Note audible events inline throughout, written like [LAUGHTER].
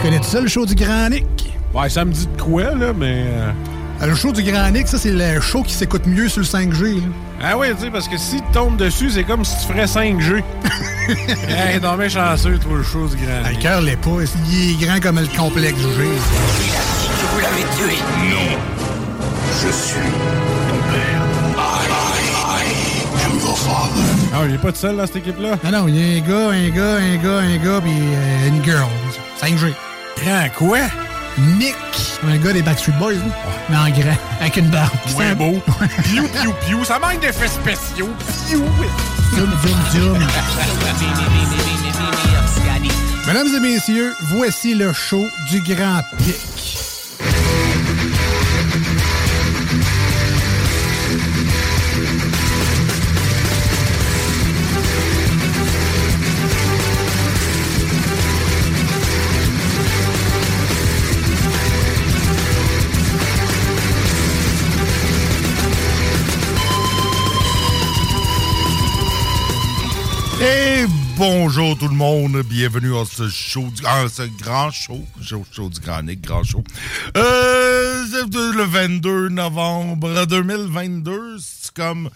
tu connais ça le show du Grand Nick? Ouais, ça me dit de quoi, là, mais. euh, Ah, Le show du Grand Nick, ça c'est le show qui s'écoute mieux sur le 5G. là. Ah oui, tu sais, parce que si tu tombes dessus, c'est comme si tu ferais 5G. [LAUGHS] hey, non, mais chanceux, toi, le chose grand. Ah, Le cœur l'est pas, il est grand comme le complexe G. Vous l'avez tué Non. Je suis ton père. I, I am your father. Ah, il est pas tout seul dans cette équipe-là? Ah non, il y a un gars, un gars, un gars, un gars, puis euh, une girl. 5G. Grand quoi? Nick, un gars des Backstreet Boys, là. mais en grand, avec une barbe. Ouais, beau. [LAUGHS] Piou, piou, piou. Ça manque d'effets spéciaux. Piou. Zoom, zoom, zoom. Mesdames et messieurs, voici le show du Grand Pic. Bonjour tout le monde, bienvenue à ce show, à ce grand show, show, show du Grand grand show. Euh, le 22 novembre 2022, c'est comme,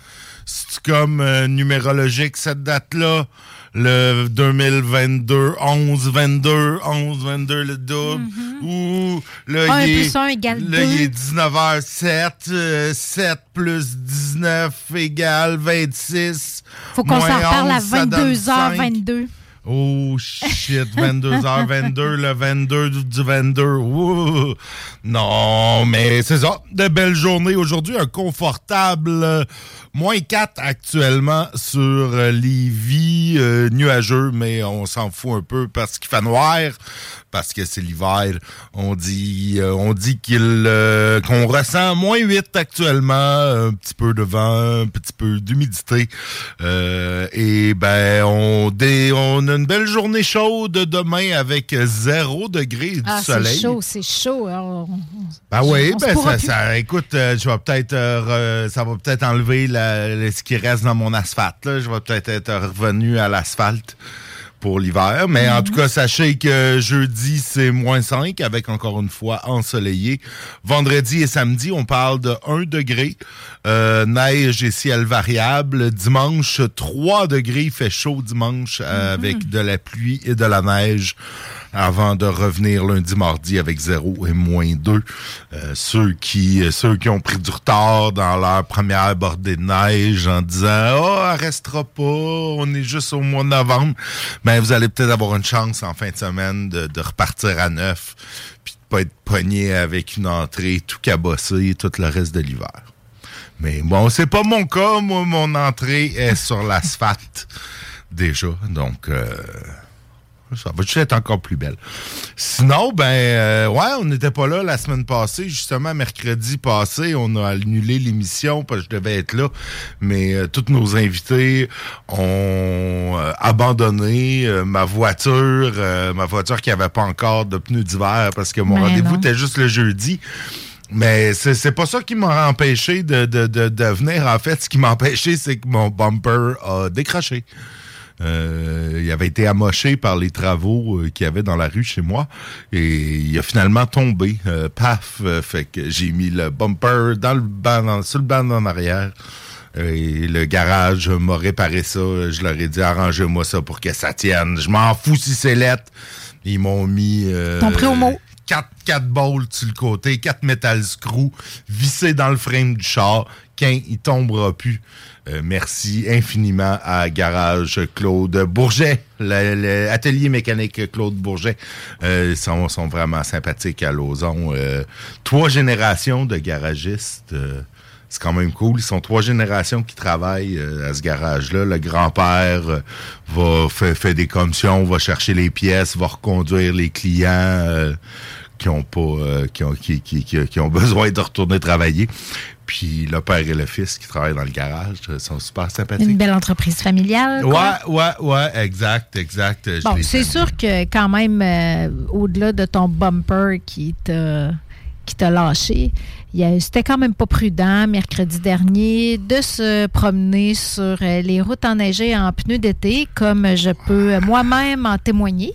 c'est comme euh, numérologique cette date-là. Le 2022, 11, 22, 11, 22, le double. Ou là, il est, égale là, il est 19h07. 7 plus 19 égale 26. Faut qu'on s'en reparle à 11, ça donne 22h22. Oh shit, 22h22, le 22 du du 22. Ouh. Non, mais c'est ça. De belles journées aujourd'hui. Un confortable euh, moins 4 actuellement sur euh, Lévis. euh, nuageux, mais on s'en fout un peu parce qu'il fait noir. Parce que c'est l'hiver. On dit euh, on dit qu'il euh, qu'on ressent moins 8 actuellement. Un petit peu de vent, un petit peu d'humidité. Et ben on, dé- on a une belle journée chaude demain avec 0 degré du Ah, c'est soleil. chaud, c'est chaud. Alors, on- Ben oui, ben ça, ça- écoute, je vais peut-être re- ça va peut-être enlever la- ce qui reste dans mon asphalte. là. Je vais peut-être être revenu à l'asphalte pour l'hiver. Mais en tout cas, sachez que jeudi, c'est moins 5 avec encore une fois ensoleillé. Vendredi et samedi, on parle de 1 degré. Euh, neige et ciel variable. Dimanche, 3 degrés. Il fait chaud dimanche euh, avec de la pluie et de la neige avant de revenir lundi, mardi avec 0 et moins 2. Euh, ceux, qui, ceux qui ont pris du retard dans leur première bordée de neige en disant « Oh, elle restera pas, on est juste au mois de novembre. » Ben, vous allez peut-être avoir une chance en fin de semaine de, de repartir à neuf puis de pas être pogné avec une entrée tout cabossée tout le reste de l'hiver. Mais bon, c'est pas mon cas. Moi, mon entrée est sur l'asphalte [LAUGHS] déjà. Donc, euh, ça va juste être encore plus belle? Sinon, ben, euh, ouais, on n'était pas là la semaine passée. Justement, mercredi passé, on a annulé l'émission parce que je devais être là. Mais euh, tous nos invités ont euh, abandonné euh, ma voiture, euh, ma voiture qui avait pas encore de pneus d'hiver parce que mon Ben rendez-vous était juste le jeudi. Mais c'est c'est pas ça qui m'a empêché de, de, de, de venir. En fait, ce qui m'a empêché, c'est que mon bumper a décroché. Euh, il avait été amoché par les travaux euh, qu'il y avait dans la rue chez moi et il a finalement tombé. Euh, paf! fait que j'ai mis le bumper dans le banc, dans- sur le banc en arrière Et le garage m'a réparé ça. Je leur ai dit, arrangez-moi ça pour que ça tienne. Je m'en fous si c'est lettre. Ils m'ont mis... Euh, prix au mot. Quatre, quatre bolts sur le côté, quatre metal screws vissés dans le frame du char. Qu'un, il tombera plus. Euh, merci infiniment à Garage Claude Bourget, l'atelier mécanique Claude Bourget. Euh, ils sont, sont, vraiment sympathiques à Lauson. Euh, trois générations de garagistes. Euh, c'est quand même cool. Ils sont trois générations qui travaillent euh, à ce garage-là. Le grand-père euh, va faire, fait des commissions, va chercher les pièces, va reconduire les clients qui ont pas euh, qui, ont, qui, qui, ont [LAUGHS] besoin de retourner travailler. Puis le père et le fils qui travaillent dans le garage euh, sont super sympathiques. Une belle entreprise familiale. quoi. Ouais, ouais, ouais, exact, exact. Bon, c'est sûr que quand même, euh, au-delà de ton bumper qui t'a qui t'a lâché, c'était quand même pas prudent mercredi dernier de se promener sur euh, les routes enneigées en pneus d'été, comme je peux moi-même en témoigner,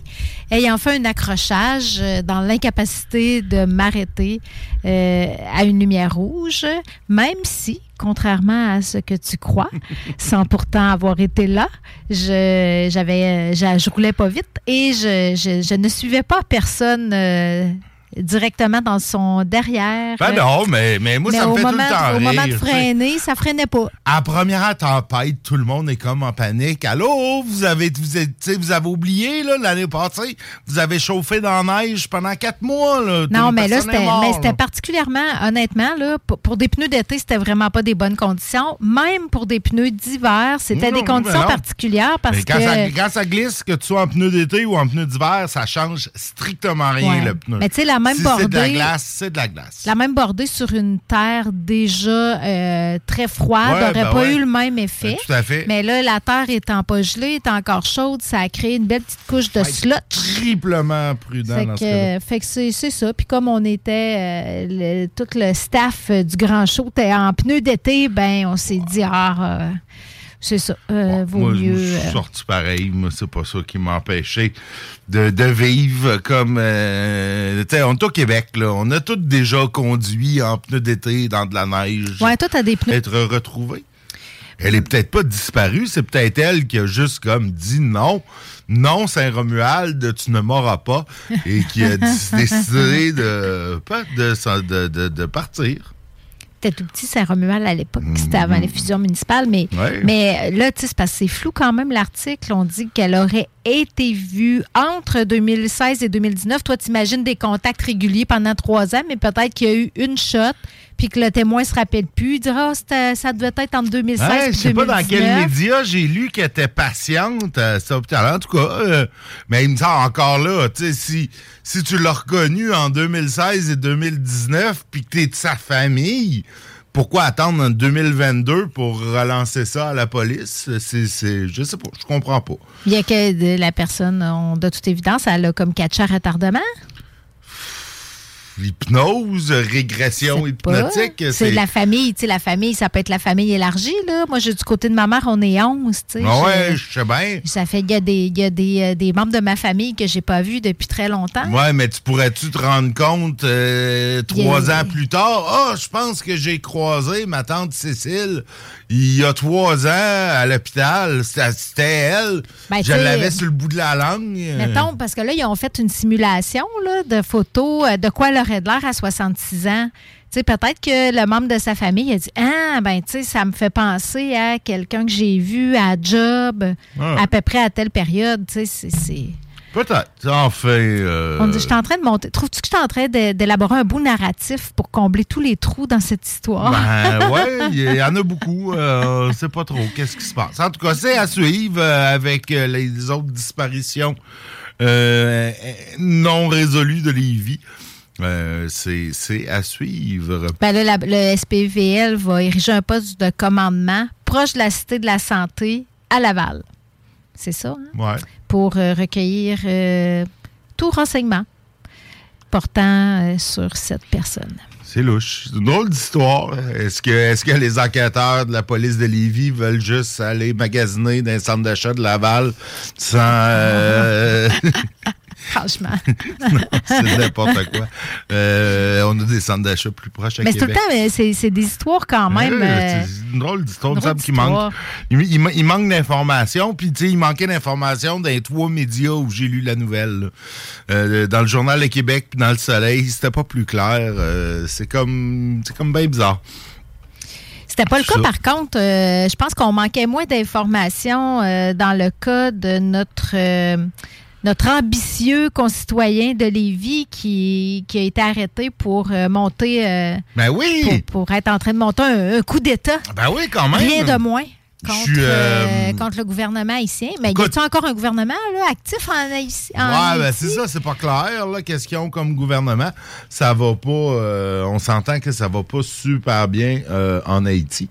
ayant fait un accrochage euh, dans l'incapacité de m'arrêter euh, à une lumière rouge, même si, contrairement à ce que tu crois, sans pourtant avoir été là, je j'avais euh, je, je roulais pas vite et je, je, je ne suivais pas personne euh, directement dans son derrière. Ben non, mais, mais moi, Mais ça me fait moment, tout le temps au moment de rire, tu sais. freiner, ça freinait pas. À première tempête, tout le monde est comme en panique. Allô, vous avez, vous, vous avez oublié l'année passée, vous avez chauffé dans la neige pendant quatre mois. Là. Non, mais là, c'était particulièrement, honnêtement, là, pour, pour des pneus d'été, c'était vraiment pas des bonnes conditions. Même pour des pneus d'hiver, c'était des conditions particulières parce Mais quand, que. ça, quand ça glisse, que tu sois en pneu d'été ou en pneu d'hiver, ça change strictement rien, Ouais. le pneu. Mais tu sais, la même si c'est de la bordée- glace, c'est de la glace. La même bordée sur une terre déjà euh, très froide Ouais, n'aurait ben pas ouais. eu le même effet. Ben, tout à fait. Mais là, la terre étant pas gelée, est encore chaude, ça a créé une belle petite couche de slot. Triplement prudent Fait dans que, ce euh, fait que c'est ça. Puis comme on était, euh, le- tout le staff du Grand Show était en pneus d'été, ben on s'est dit, ah, euh, c'est ça, euh, vaut Moi, je mieux. suis euh, sorti pareil. Moi, c'est pas ça qui m'a empêché de, de vivre comme... Euh, tu sais, on est au Québec, là. On a tous déjà conduit en pneus d'été dans de la neige. Ouais, toi, t'as des pneus. Être retrouvé. Elle est peut-être pas disparue, c'est peut-être elle qui a juste comme dit non. Non, Saint-Romuald, tu ne m'auras pas. Et qui a [LAUGHS] décidé de, de, de, de partir. C'était tout petit Saint-Romuald à l'époque, c'était avant les fusions municipales, mais. Ouais. mais là, tu sais, c'est parce que c'est flou quand même l'article. On dit qu'elle aurait été vue entre 2016 et 2019. Toi, t'imagines des contacts réguliers pendant trois ans, mais peut-être qu'il y a eu une shot, puis que le témoin se rappelle plus. Il dira, Ah, ça devait être entre 2016 Ouais, je sais pas dans quel 2019. média j'ai lu qu'elle était patiente cet hôpital. En tout cas, euh, mais il me semble encore là, tu si, si tu l'as reconnu en 2016 et 2019, puis que t'es de sa famille, pourquoi attendre en 2022 pour relancer ça à la police? C'est, c'est, je sais pas, je comprends pas. Il y a que la personne, on- de toute évidence, elle a comme catché à retardement. L'hypnose, régression hypnotique, C'est la famille, tu sais, la famille, ça peut être la famille élargie, là. Moi, je, du côté de ma mère, on est 11, tu sais. Ouais, Je- sais bien. Ça fait qu'il y a, des, y a des, euh, des membres de ma famille que j'ai pas vus depuis très longtemps. Ouais, mais tu pourrais-tu te rendre compte euh, trois a- ans plus tard? Ah, je pense que j'ai croisé ma tante Cécile il y a trois ans à l'hôpital. C'était elle. Ben, je l'avais sur le bout de la langue. Mettons, parce que là, ils ont fait une simulation là, de photos euh, de quoi elle l'air à 66 ans. Tu sais, peut-être que le membre de sa famille a dit Ah, ben, tu sais, ça me fait penser à quelqu'un que j'ai vu à job Ah. à peu près à telle période. Tu sais, c'est- c'est. Peut-être. En fait. euh, On dit, je suis en train de monter. Trouves-tu que je suis en train d'élaborer un beau narratif pour combler tous les trous dans cette histoire? Ben [LAUGHS] ouais, il y en a beaucoup. Euh, sait pas trop qu'est-ce qui se passe. En tout cas, c'est à suivre euh, avec euh, les autres disparitions euh, non résolues de Lévis. Euh, c'est à suivre. Ben là, la- le SPVL va ériger un poste de commandement proche de la Cité de la Santé à Laval. C'est ça, hein? Ouais. Pour euh, recueillir euh, tout renseignement portant sur cette personne. C'est louche. C'est une drôle d'histoire. Est-ce que, est que les enquêteurs de la police de Lévis veulent juste aller magasiner dans un centre d'achat de Laval sans, [LAUGHS] Franchement. [LAUGHS] c'est n'importe quoi. Euh, on a des centres d'achat plus proches à mais Québec. Mais c'est c'est des histoires quand même. Euh, c'est une drôle d'histoire. qu'il manque, il, il- il manque d'informations. Puis, tu sais, il manquait d'informations dans les trois médias où j'ai lu la nouvelle. Euh, dans le Journal de Québec puis dans Le Soleil, c'était pas plus clair. C'est comme, c'est comme bien bizarre. C'était pas le cas, par contre. euh, je pense qu'on manquait moins d'informations euh, dans le cas de notre, euh, notre ambitieux concitoyen de Lévis qui, qui a été arrêté pour euh, monter, euh, Ben oui! pour, pour être en train de monter un, un coup d'État. Ben oui, quand même. Rien de moins. Contre, euh, contre le gouvernement haïtien. Mais y a-t-il encore un gouvernement là, actif en Ouais, ben Haïti? c'est ça, c'est pas clair, qu'est-ce qu'ils ont comme gouvernement. Ça va pas, euh, on s'entend que ça va pas super bien en Haïti.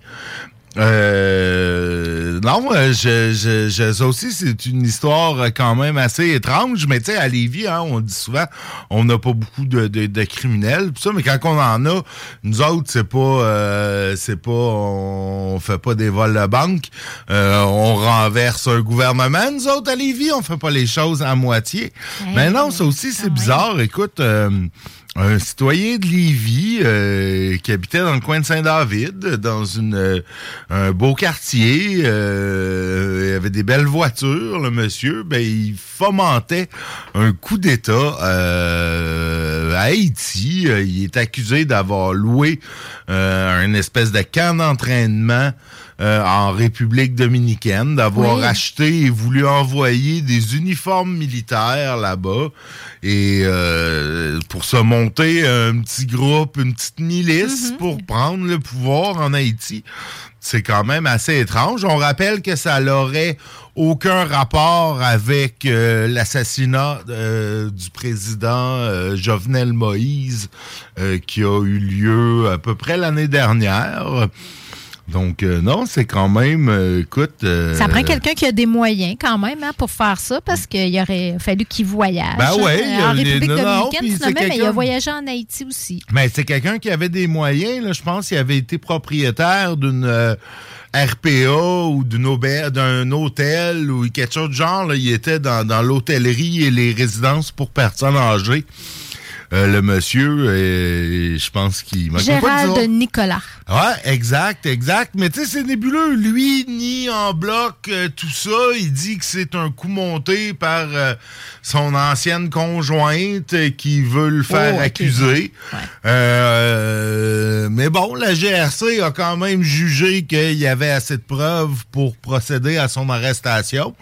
Euh, non, je, je, je- ça aussi, c'est une histoire euh, quand même assez étrange, mais tu sais, à Lévis, hein, on dit souvent, on n'a pas beaucoup de, de, de criminels, pis ça, mais quand on en a, nous autres, c'est pas, euh, c'est pas, on fait pas des vols de banque, euh, on renverse un gouvernement, nous autres, à Lévis, on fait pas les choses à moitié. mais non, ça aussi, c'est bizarre, écoute, euh, un citoyen de Lévis euh, qui habitait dans le coin de Saint-David, dans une euh, un beau quartier, euh, il avait des belles voitures, le monsieur, ben il fomentait un coup d'État euh, à Haïti. Euh, Il est accusé d'avoir loué un espèce de camp d'entraînement euh, en République dominicaine, d'avoir Oui. acheté et voulu envoyer des uniformes militaires là-bas et euh, pour se monter un petit groupe, une petite milice pour prendre le pouvoir en Haïti. C'est quand même assez étrange. On rappelle que ça n'aurait aucun rapport avec euh, l'assassinat euh, du président euh, Jovenel Moïse euh, qui a eu lieu à peu près l'année dernière. Donc, euh, non, c'est quand même, euh, écoute... euh, Ça prend quelqu'un qui a des moyens quand même hein, pour faire ça parce qu'il aurait fallu qu'il voyage. Ben il a en République dominicaine, tu mais il a voyagé en Haïti aussi. Mais c'est quelqu'un qui avait des moyens. Là. Je pense qu'il avait été propriétaire d'une RPA ou d'une auberge- d'un hôtel ou quelque chose de genre. là. Il était dans, dans l'hôtellerie et les résidences pour personnes âgées. Euh, le monsieur, euh, je pense qu'il manquait pas de. Nicolas. Ouais, exact, exact. Mais tu sais, c'est nébuleux. Lui, ni en bloc, euh, tout ça, il dit que c'est un coup monté par euh, son ancienne conjointe qui veut le faire Oh, accuser. Ouais. Euh, mais bon, la GRC a quand même jugé qu'il y avait assez de preuves pour procéder à son arrestation.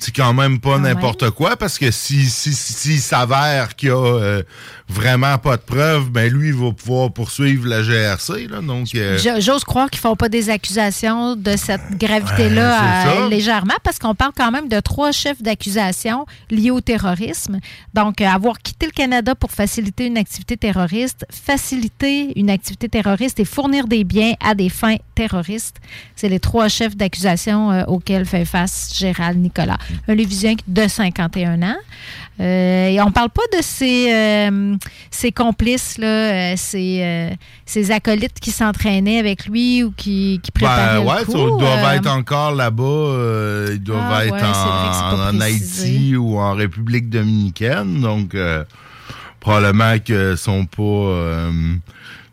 C'est quand même pas Ah n'importe quoi parce que si si si- s'il s'avère qu'il y a euh, vraiment pas de preuves, ben lui il va pouvoir poursuivre la GRC là. Donc euh, Jo- J'ose croire qu'ils font pas des accusations de cette gravité-là Ouais, c'est euh, légèrement parce qu'on parle quand même de trois chefs d'accusation liés au terrorisme. Donc, avoir quitté le Canada pour faciliter une activité terroriste, faciliter une activité terroriste et fournir des biens à des fins terroristes, c'est les trois chefs d'accusation auxquels fait face Gérald Nicolas. Un Lévisien de 51 ans. Euh, et on parle pas de ses, euh, ses complices, là, euh, ses, euh, ses acolytes qui s'entraînaient avec lui ou qui, qui préparaient ben, ouais, le coup. ça, ils doivent euh, être encore là-bas. euh, ils doivent Ah, être ouais, en. Haïti ou en République dominicaine. Donc, euh, probablement qu'ils sont pas... euh,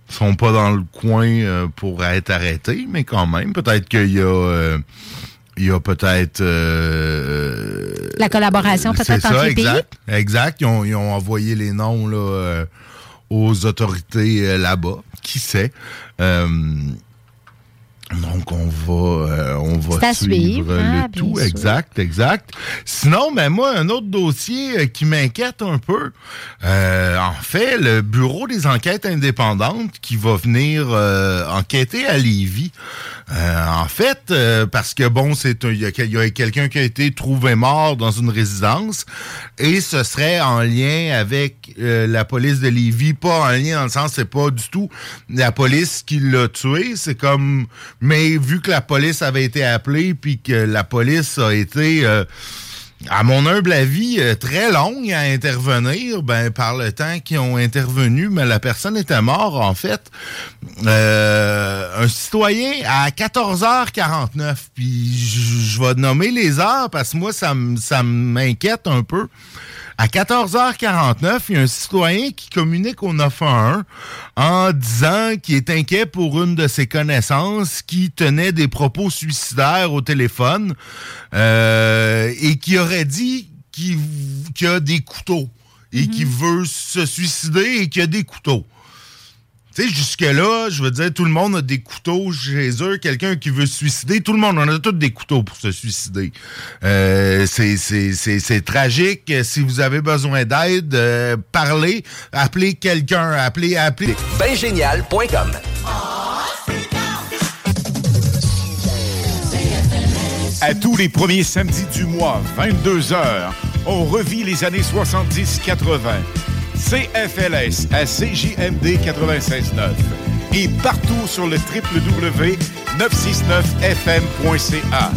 sont pas dans le coin euh, pour être arrêtés, mais quand même, peut-être qu'il y a... euh, il y a peut-être... euh, La collaboration peut-être entre les pays? exact, Exact. Ils ont, ils ont envoyé les noms là, euh, aux autorités euh, là-bas. Qui sait? Donc, on va, euh, on va suivre, hein, le bien tout. sûr. Exact, exact. Sinon, ben moi, un autre dossier euh, qui m'inquiète un peu. Euh, en fait, le Bureau des enquêtes indépendantes qui va venir euh, enquêter à Lévis. Euh, en fait, euh, parce que bon, c'est un- il y a, quelqu'un qui a été trouvé mort dans une résidence et ce serait en lien avec euh, la police de Lévis, pas en lien dans le sens c'est pas du tout la police qui l'a tué, c'est comme mais vu que la police avait été appelée puis que la police a été euh, à mon humble avis, euh, très longue à intervenir, ben, par le temps qu'ils ont intervenu, mais la personne était morte, en fait. Euh, un citoyen à 14h49, puis je vais nommer les heures parce que moi, ça m'inquiète un peu. À 14h49, il y a un citoyen qui communique au 911 en disant qu'il est inquiet pour une de ses connaissances qui tenait des propos suicidaires au téléphone euh, et qui aurait dit qu'il a des couteaux et qui veut se suicider et qui a des couteaux. Tu sais, jusque-là, je veux dire, tout le monde a des couteaux chez eux. Quelqu'un qui veut se suicider, tout le monde en a tous des couteaux pour se suicider. Euh, c'est tragique. Si vous avez besoin d'aide, euh, parlez, appelez quelqu'un, appelez, appelez. Bengénial.com À tous les premiers samedis du mois, 22h, on revit les années 70-80. CFLS à CJMD 96.9 et partout sur le www.969fm.ca.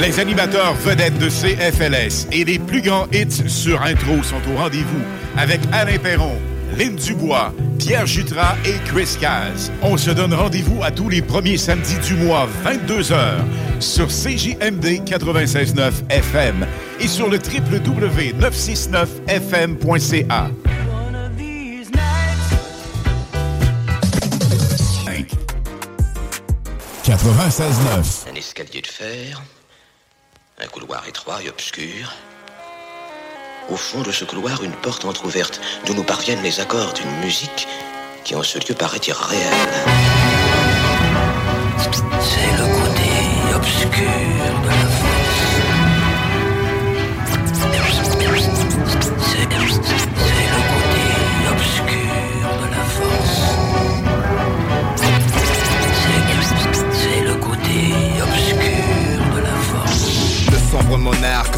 Les animateurs vedettes de CFLS et les plus grands hits sur intro sont au rendez-vous avec Alain Perron, Lynn Dubois, Pierre Jutras et Chris Caz. On se donne rendez-vous à tous les premiers samedis du mois, 22h, sur CJMD 96.9 FM et sur le www.969fm.ca. 96.9 Un escalier de fer, un couloir étroit et obscur. Au fond de ce couloir, une porte entr'ouverte d'où nous parviennent les accords d'une musique qui en ce lieu paraît irréelle. C'est le côté obscur de la force. C'est le côté obscur de la force. C'est le côté obscur de la force. Le sombre monarque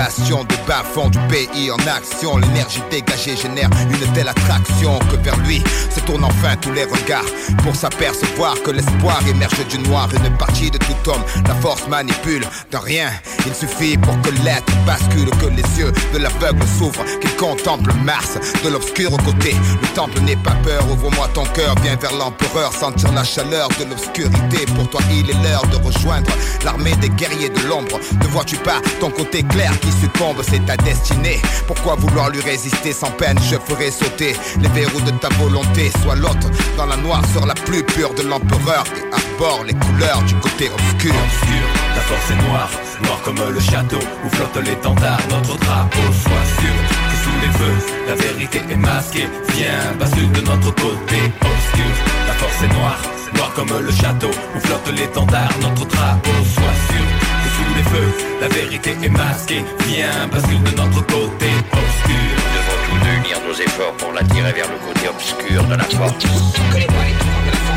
Bastion de bas-fond du pays en action. L'énergie dégagée génère une telle attraction que vers lui se tournent enfin tous les regards pour s'apercevoir que l'espoir émerge du noir. Une partie de tout homme, la force manipule de rien. Il suffit pour que l'être bascule, que les yeux de l'aveugle s'ouvrent, qu'il contemple Mars de l'obscur côté. Le temple n'est pas peur, ouvre-moi ton cœur, viens vers l'empereur, sentir la chaleur de l'obscurité. Pour toi, il est l'heure de rejoindre l'armée des guerriers de l'ombre. Ne vois-tu pas ton côté clair qui succombe, c'est ta destinée. Pourquoi vouloir lui résister sans peine Je ferai sauter les verrous de ta volonté. Sois l'autre dans la noirceur la plus pure de l'empereur et arbore les couleurs du côté obscur. Obscur, la force est noire, noire comme le château où flotte l'étendard, notre drapeau. Sois sûr que sous les feux, la vérité est masquée. Viens, bascule de notre côté obscur. La force est noire, noire comme le château où flotte l'étendard, notre drapeau. Sois sûr les feux, la vérité est masquée. Viens, bascule de notre côté obscur. Nous devons tous unir nos efforts pour l'attirer vers le côté obscur de la force?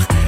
C'est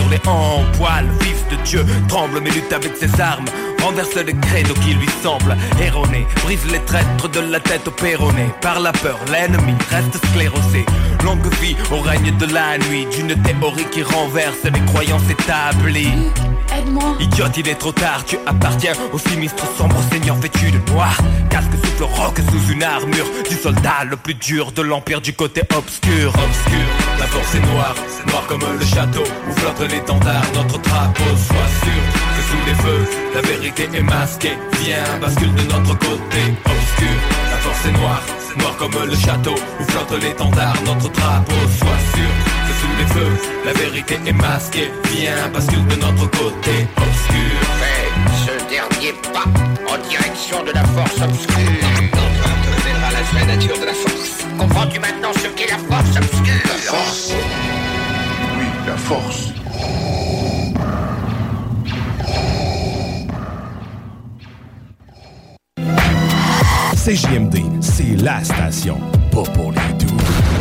sur les hanches poil Fils de Dieu tremble mais lutte avec ses armes Renverse les credos qui lui semblent erronés Brise les traîtres de la tête au péroné Par la peur l'ennemi reste sclérosé Longue vie au règne de la nuit D'une théorie qui renverse les croyances établies Aide-moi, Idiote, il est trop tard, tu appartiens au sinistre sombre seigneur vêtu de noir. Casque souffle roc sous une armure du soldat le plus dur de l'empire du côté obscur. Obscur, la force est noire, c'est noir comme le château où flotte l'étendard, notre drapeau. Sois sûr que sous les feux, la vérité est masquée. Viens, bascule de notre côté obscur. La force est noire, c'est noir comme le château où flotte l'étendard, notre drapeau. Sois sûr que sous les feux, la vérité est masquée. Viens, bascule de notre côté obscur. Fais ce dernier pas en direction de la force obscure. Te révélera la vraie nature de la force. Comprends-tu maintenant ce qu'est la force obscure? La force Oui, la force. CJMD, c'est la station, pas pour les doux.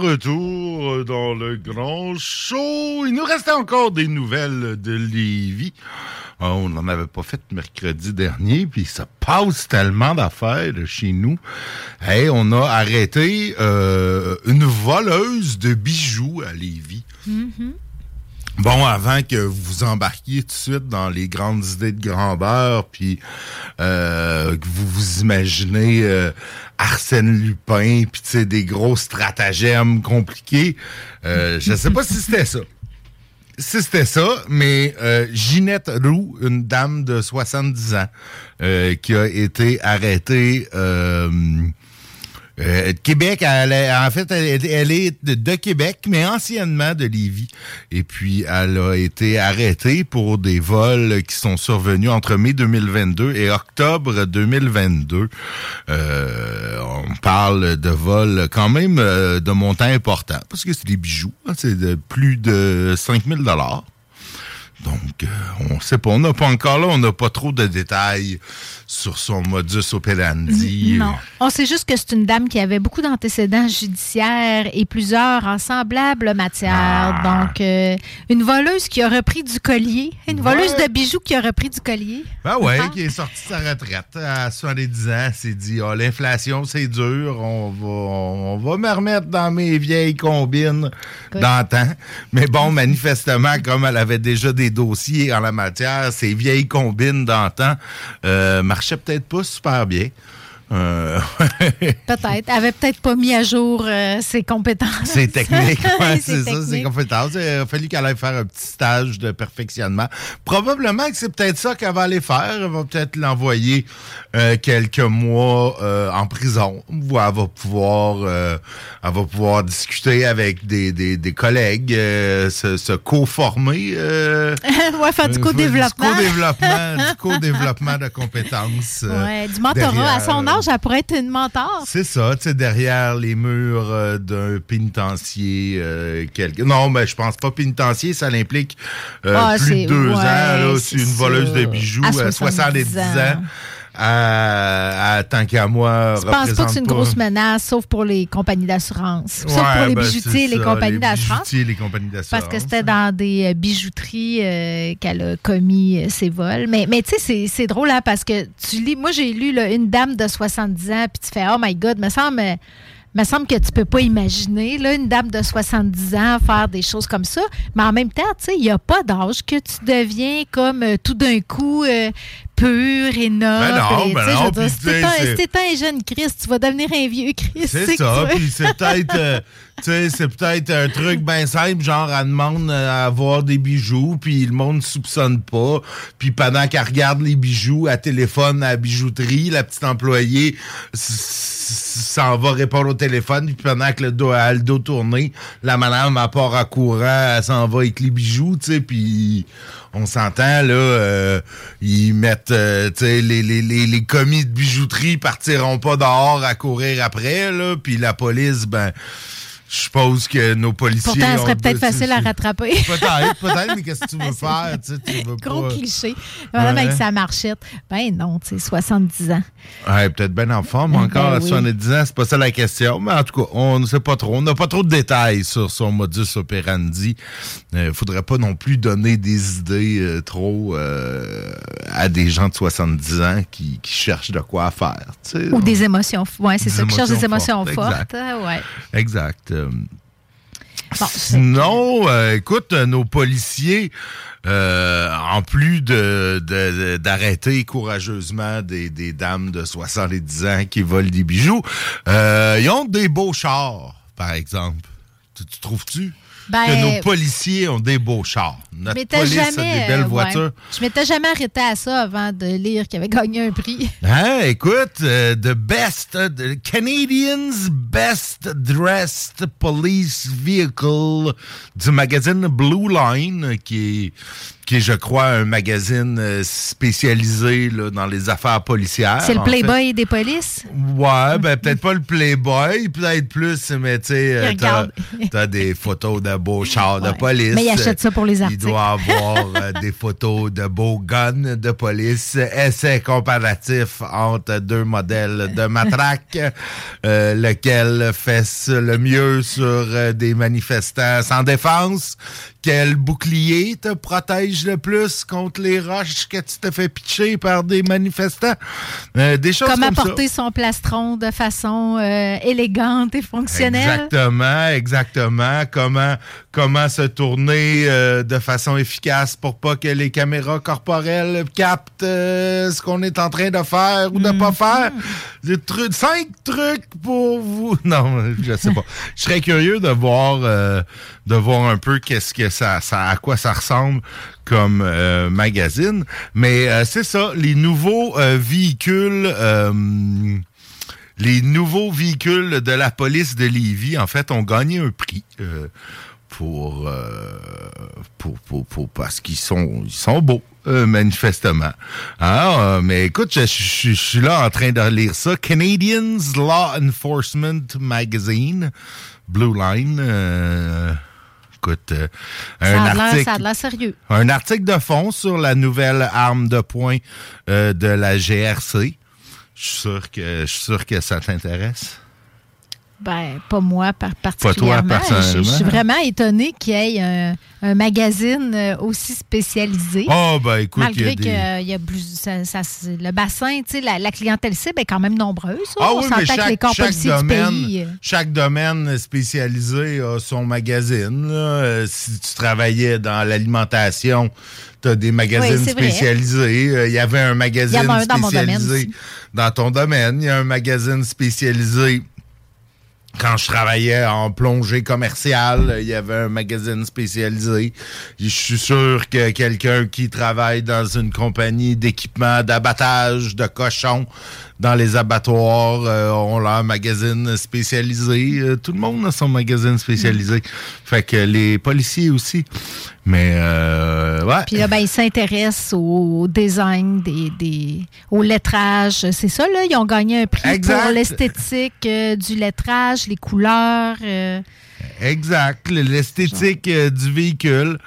Retour dans le grand show, il nous restait encore des nouvelles de Lévis. Ah, on n'en avait pas fait mercredi dernier, puis ça passe tellement d'affaires chez nous. Hey, on a arrêté euh, une voleuse de bijoux à Lévis. Mhm. Bon, avant que vous embarquiez tout de suite dans les grandes idées de grandeur, puis euh, que vous vous imaginez euh, Arsène Lupin, puis tu sais, des gros stratagèmes compliqués, euh, je sais pas si c'était ça. Si c'était ça, mais euh, Ginette Roux, une dame de 70 ans, euh, qui a été arrêtée... euh, Québec, elle est- en fait, elle, est- de Québec, mais anciennement de Lévis. Et puis, elle a été arrêtée pour des vols qui sont survenus entre mai 2022 et octobre 2022. Euh, on parle de vols quand même euh, de montants importants, parce que c'est des bijoux. hein, c'est de plus de 5000 dollars. Donc, euh, on sait pas, on n'a pas encore là, on n'a pas trop de détails sur son modus operandi. Non. On sait juste que c'est une dame qui avait beaucoup d'antécédents judiciaires et plusieurs en semblables matières. Ah. Donc, euh, une voleuse qui a repris du collier. Une voleuse de bijoux qui a repris du collier. Ben ouais, qui est sorti de sa retraite à 70 ans, s'est dit ah, l'inflation c'est dur, on va on va me remettre dans mes vieilles combines d'antan. Mais bon, manifestement, comme elle avait déjà des dossiers en la matière, ces vieilles combines d'antan euh, marchaient peut-être pas super bien. Euh, Peut-être. Elle avait peut-être pas mis à jour euh, ses compétences. [LAUGHS] Ouais, Ses c'est ça, c'est techniques. compétence. Il a fallu qu'elle aille faire un petit stage de perfectionnement. Probablement que c'est peut-être ça qu'elle va aller faire. Elle va peut-être l'envoyer euh, quelques mois en prison où elle va pouvoir, elle va pouvoir discuter avec des, des, des collègues, se, se co-former. [LAUGHS] ouais, faire du co-développement. Du co-développement, [LAUGHS] du co-développement de compétences. Ouais, du mentorat. À son euh, âge, elle pourrait être une mentor. c'est ça, tu sais, derrière les murs euh, d'un pénitencier. euh, quelque... Non, mais je pense pas pénitencier, ça l'implique euh, Ah, plus de deux ouais, ans. c'est une voleuse de bijoux À à 70 70 ans. ans. À, à- tant qu'à moi, Je pense pas que c'est une grosse menace, sauf pour les compagnies d'assurance? Sauf pour les ben, bijoutiers et les compagnies d'assurance? les compagnies d'assurance. Parce que c'était dans des euh, bijouteries euh, qu'elle a commis euh, ses vols. Mais, mais tu sais, c'est- drôle, hein, parce que tu lis, moi j'ai lu là, une dame de 70 ans, puis tu fais, oh my God, me semble, me semble que tu peux pas imaginer, là, une dame de 70 ans faire des choses comme ça. Mais en même temps, tu sais, il n'y a pas d'âge que tu deviens comme euh, tout d'un coup euh, pur et noble. Ben non, ben t'es un- un jeune Christ, tu vas devenir un vieux Christ. C'est ça, puis c'est peut-être euh, tu sais, c'est peut-être un truc bien simple, genre elle demande euh, à avoir des bijoux, puis le monde soupçonne pas, puis pendant qu'elle regarde les bijoux, elle téléphone à la bijouterie, la petite employée s'en va répondre au téléphone, puis pendant que le dos a le dos tourné, la madame à part à courant, elle s'en va avec les bijoux, tu sais, puis on s'entend, là, euh, ils mettent, euh, les, les, les, les commis de bijouterie partiront pas dehors à courir après, là, puis la police, ben, je suppose que nos policiers... Pourtant, elle serait peut-être facile à rattraper. Peut-être, peut-être, mais qu'est-ce que tu veux [LAUGHS] faire, tu sais, tu veux Gros pas... cliché. Madame Ouais. avec sa marchette. Ben non, tu sais, 70 ans. Ouais, peut-être bien en forme encore Ben à oui. 70 ans, c'est pas ça la question. Mais en tout cas, on ne sait pas trop. On n'a pas trop de détails sur son modus operandi. Il faudrait pas non plus donner des idées euh, trop euh, à des gens de 70 ans qui, qui cherchent de quoi faire. tu sais. Ou des émotions. Oui, c'est ça, qui cherche des émotions fortes, fortes. exact. Ouais. Exact. Euh, Bon, Sinon, euh, écoute, nos policiers, euh, en plus de- d'arrêter courageusement des, des dames de 70 ans qui volent des bijoux, euh, ils ont des beaux chars, par exemple. Tu, tu trouves-tu? Ben, que nos policiers ont des beaux chars? Notre police a des belles euh, ouais. voitures. Je m'étais jamais arrêté à ça avant de lire qu'il avait gagné un prix. [LAUGHS] Hein, écoute, euh, the best, uh, the Canadians best dressed police vehicle du magazine Blue Line, euh, qui est, qui est, je crois, un magazine euh, spécialisé là, dans les affaires policières. C'est le fait. Playboy des polices? Ouais, ben peut-être pas le Playboy, peut-être plus, mais tu sais, euh, t'as, des photos de beaux chars de police. Mais il achète ça pour les Il articles. doit avoir euh, [LAUGHS] des photos de beaux guns de police. Essai comparatif entre deux modèles de matraque. euh, lequel fait le mieux sur des manifestants sans défense. Quel bouclier te protège le plus contre les roches que tu te fais pitcher par des manifestants? Euh, des choses Comment comme ça. porter son plastron de façon euh, élégante et fonctionnelle? Exactement, exactement. Comment, comment se tourner euh, de façon efficace pour pas que les caméras corporelles captent euh, ce qu'on est en train de faire ou de pas faire. Des trucs, cinq trucs pour vous. [LAUGHS] Non, je sais pas. Je serais curieux de voir, euh, de voir un peu qu'est-ce que ça, ça, à quoi ça ressemble comme euh, magazine. Mais euh, c'est ça, les nouveaux euh, véhicules. euh, les nouveaux véhicules de la police de Lévis, en fait, ont gagné un prix euh, pour, euh, pour, pour, pour- parce qu'ils sont, ils sont beaux. euh, manifestement. Euh, mais écoute, je, je- je suis là en train de lire ça. Canadians Law Enforcement Magazine, Blue Line. écoute, euh, Ça un article. sérieux. Un article de fond sur la nouvelle arme de poing euh, de la GRC. Je suis sûr que, je suis sûr que ça t'intéresse. Ben, pas moi par toi, particulièrement. Je- personnellement. Je suis vraiment étonnée qu'il y ait un, un magazine euh, aussi spécialisé. Oh, ben écoute, il y a Malgré des- que euh, il y a plus, ça- ça- le bassin, tu sais, la, la clientèle cible est quand même nombreuse. Ah On oui, mais les chaque, corps chaque policiers du domaine, pays. euh, chaque domaine spécialisé a son magazine. là. Si tu travaillais dans l'alimentation, tu as des magazines Oui, spécialisés. Euh, Il y avait un magazine Il y dans mon spécialisé dans ton domaine. Il y a un magazine spécialisé quand je travaillais en plongée commerciale, il y avait un magazine spécialisé. Je suis sûr que quelqu'un qui travaille dans une compagnie d'équipement d'abattage de cochons dans les abattoirs euh, ont leur magazine spécialisé. Euh, tout le monde a son magazine spécialisé. Fait que les policiers aussi. Mais euh, ouais. Puis là, ben, ils s'intéressent au, au design, des, des, au lettrage. C'est ça, là? Ils ont gagné un prix Exact. pour l'esthétique euh, du lettrage, les couleurs. Exact, le- l'esthétique euh, du véhicule.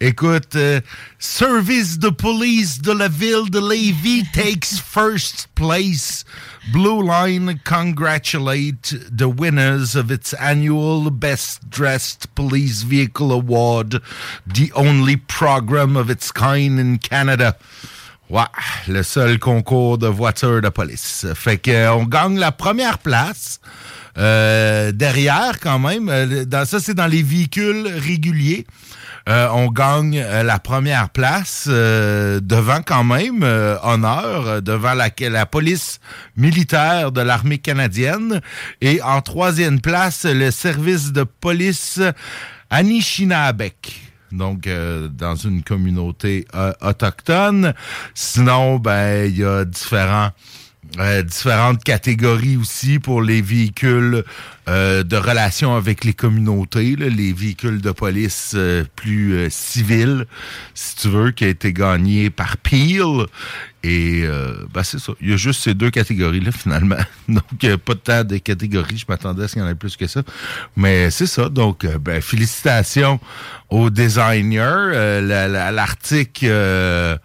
Écoute, euh, Service de police de la ville de Lévis [LAUGHS] takes first place. Blue Line congratulate the winners of its annual Best Dressed Police Vehicle Award, the only program of its kind in Canada. Ouais, le seul concours de voitures de police. Fait que euh, on gagne la première place. Euh, derrière, quand même, euh, dans, ça, c'est dans les véhicules réguliers. Euh, on gagne la première place euh, devant quand même euh, honneur devant la, la police militaire de l'armée canadienne et en troisième place le service de police Anishinabek donc dans une communauté autochtone. Sinon, ben il y a différents euh, différentes catégories aussi pour les véhicules euh, de relation avec les communautés, là, les véhicules de police euh, plus euh, civils, si tu veux, qui a été gagné par Peel. Et euh, ben, c'est ça. Il y a juste ces deux catégories-là, finalement. [LAUGHS] Donc, euh, pas tant de catégories. Je m'attendais à ce qu'il y en ait plus que ça. Mais c'est ça. Donc, euh, ben, félicitations aux designers. Euh, la- la- L'article, euh,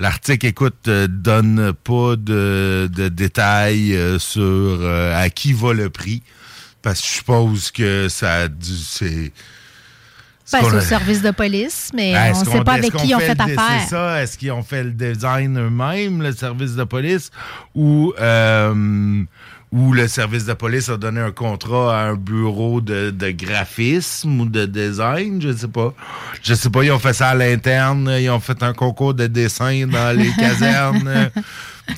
l'article, écoute, donne pas de, de détails sur à qui va le prix. Parce que je suppose que ça. C'est, Ben, c'est au service de police, mais on ne sait pas avec qui ils ont fait fait affaire. C'est ça. Est-ce qu'ils ont fait le design eux-mêmes, le service de police, ou euh, ou le service de police a donné un contrat à un bureau de, de graphisme ou de design, je sais pas. Je sais pas, ils ont fait ça à l'interne, ils ont fait un concours de dessin dans les [LAUGHS] casernes.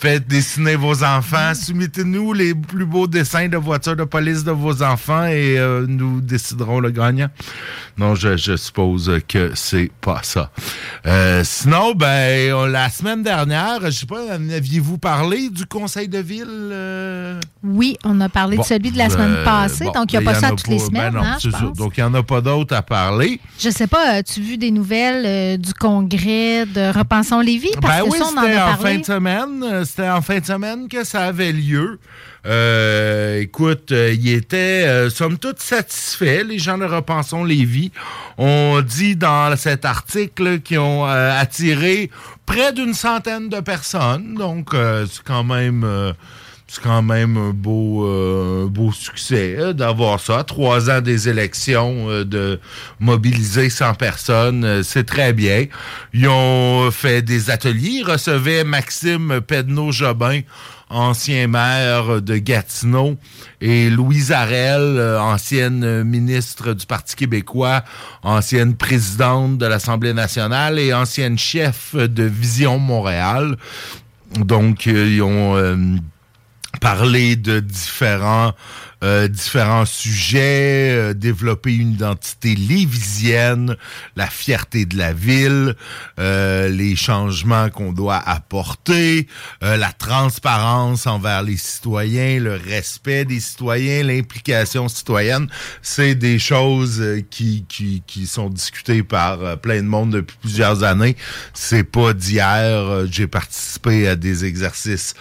Faites dessiner vos enfants. Soumettez-nous les plus beaux dessins de voitures de police de vos enfants et euh, nous déciderons le gagnant. Non, je, je suppose que c'est pas ça. Euh, sinon, ben, on- la semaine dernière, je sais pas, aviez-vous parlé du conseil de ville? euh? Oui, on a parlé Bon, de celui de la semaine passée, bon, donc il n'y a pas y ça toutes les ben semaines, non, hein, je pense. Donc, il n'y en a pas d'autres à parler. Je sais pas, as-tu vu des nouvelles du congrès de Repensons Lévis? Parce Ben que oui, ça, on en en fin de semaine. Euh, C'était en fin de semaine que ça avait lieu. Euh, écoute, euh, ils étaient, euh, somme toute, satisfaits, les gens de Repensons Lévis. On dit dans cet article qu'ils ont euh, attiré près d'une centaine de personnes. Donc, c'est quand même... c'est quand même un beau, euh, beau succès euh, d'avoir ça. Trois ans des élections, euh, de mobiliser 100 personnes, euh, c'est très bien. Ils ont fait des ateliers. Ils recevaient Maxime Pedneau-Jobin, ancien maire de Gatineau, et Louise Arel, euh, ancienne ministre du Parti québécois, ancienne présidente de l'Assemblée nationale et ancienne chef de Vision Montréal. Donc, ils ont... parler de différents euh, différents sujets, euh, développer une identité lévisienne, la fierté de la ville, euh, les changements qu'on doit apporter, euh, la transparence envers les citoyens, le respect des citoyens, l'implication citoyenne, c'est des choses euh, qui, qui, qui sont discutées par plein de monde depuis plusieurs années. C'est pas d'hier. J'ai participé à des exercices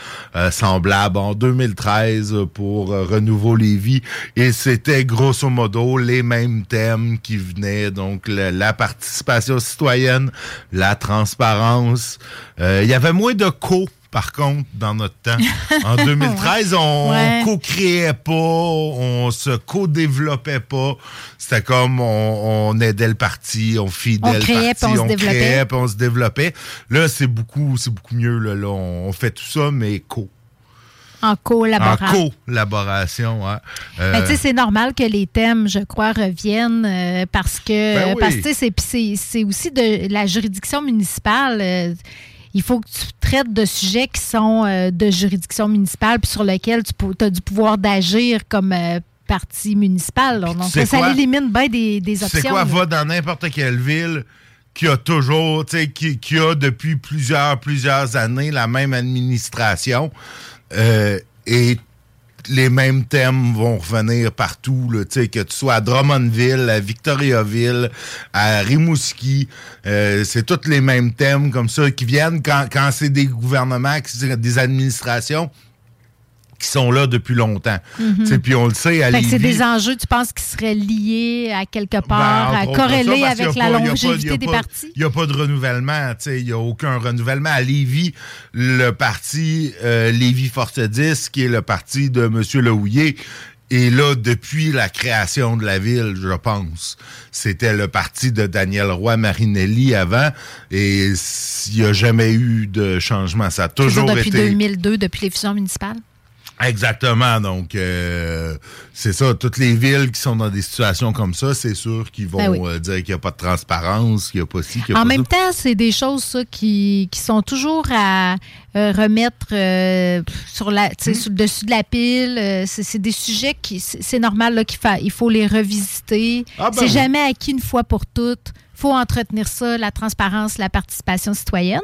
semblables en 2013 pour Renouveau Lévis et c'était grosso modo les mêmes thèmes qui venaient donc la, la participation citoyenne, la transparence. Euh, Il y avait moins de co par contre, dans notre temps. [LAUGHS] En 2013, on, Ouais. co-créait pas, on se co-développait pas. C'était comme on, on aidait le parti, on fidait On le parti, on créait, puis on se développait. Là, c'est beaucoup, c'est beaucoup mieux. Là, Là, on, on fait tout ça, mais co. En En collaboration. collaboration. Hein. Euh, Ben, tu sais, c'est normal que les thèmes, je crois, reviennent euh, parce que Ben oui. parce que c'est- aussi de la juridiction municipale. euh, il faut que tu traites de sujets qui sont de juridiction municipale puis sur lesquels tu as du pouvoir d'agir comme euh, parti municipal. là. Donc, ça, ça élimine bien des, des options. C'est quoi, là. va dans n'importe quelle ville qui a toujours, tu sais, qui, qui a depuis plusieurs, plusieurs années la même administration euh, et les mêmes thèmes vont revenir partout, là, que tu sois à Drummondville, à Victoriaville, à Rimouski, euh, c'est tous les mêmes thèmes comme ça qui viennent quand, quand c'est des gouvernements, des administrations qui sont là depuis longtemps. Sais, Puis on le sait, à c'est des enjeux, tu penses, qui seraient liés à quelque part, ben, à corrélés avec la pas- a pas- longévité des pas- partis? Il n'y a pas de renouvellement, tu sais, il n'y a aucun renouvellement. À Lévis, le parti euh, Lévis Force 10, qui est le parti de M. Lehouillier, est là depuis la création de la ville, je pense. C'était le parti de Daniel Roy Marinelli avant, et il n'y a jamais eu de changement. Ça a toujours depuis été... 2002, depuis les fusions municipales? Exactement. Donc, euh, c'est ça. Toutes les villes qui sont dans des situations comme ça, c'est sûr qu'ils vont Ben oui. euh, dire qu'il n'y a pas de transparence, qu'il n'y a pas ci, qu'il n'y a En pas même ça. temps, c'est des choses ça, qui, qui sont toujours à euh, remettre euh, sur la, sais, sur le dessus de la pile. Euh, c'est c'est des sujets qui, c'est c'est normal là, qu'il fa- il faut les revisiter. Ah ben c'est oui. jamais acquis une fois pour toutes. Faut entretenir ça, la transparence, la participation citoyenne.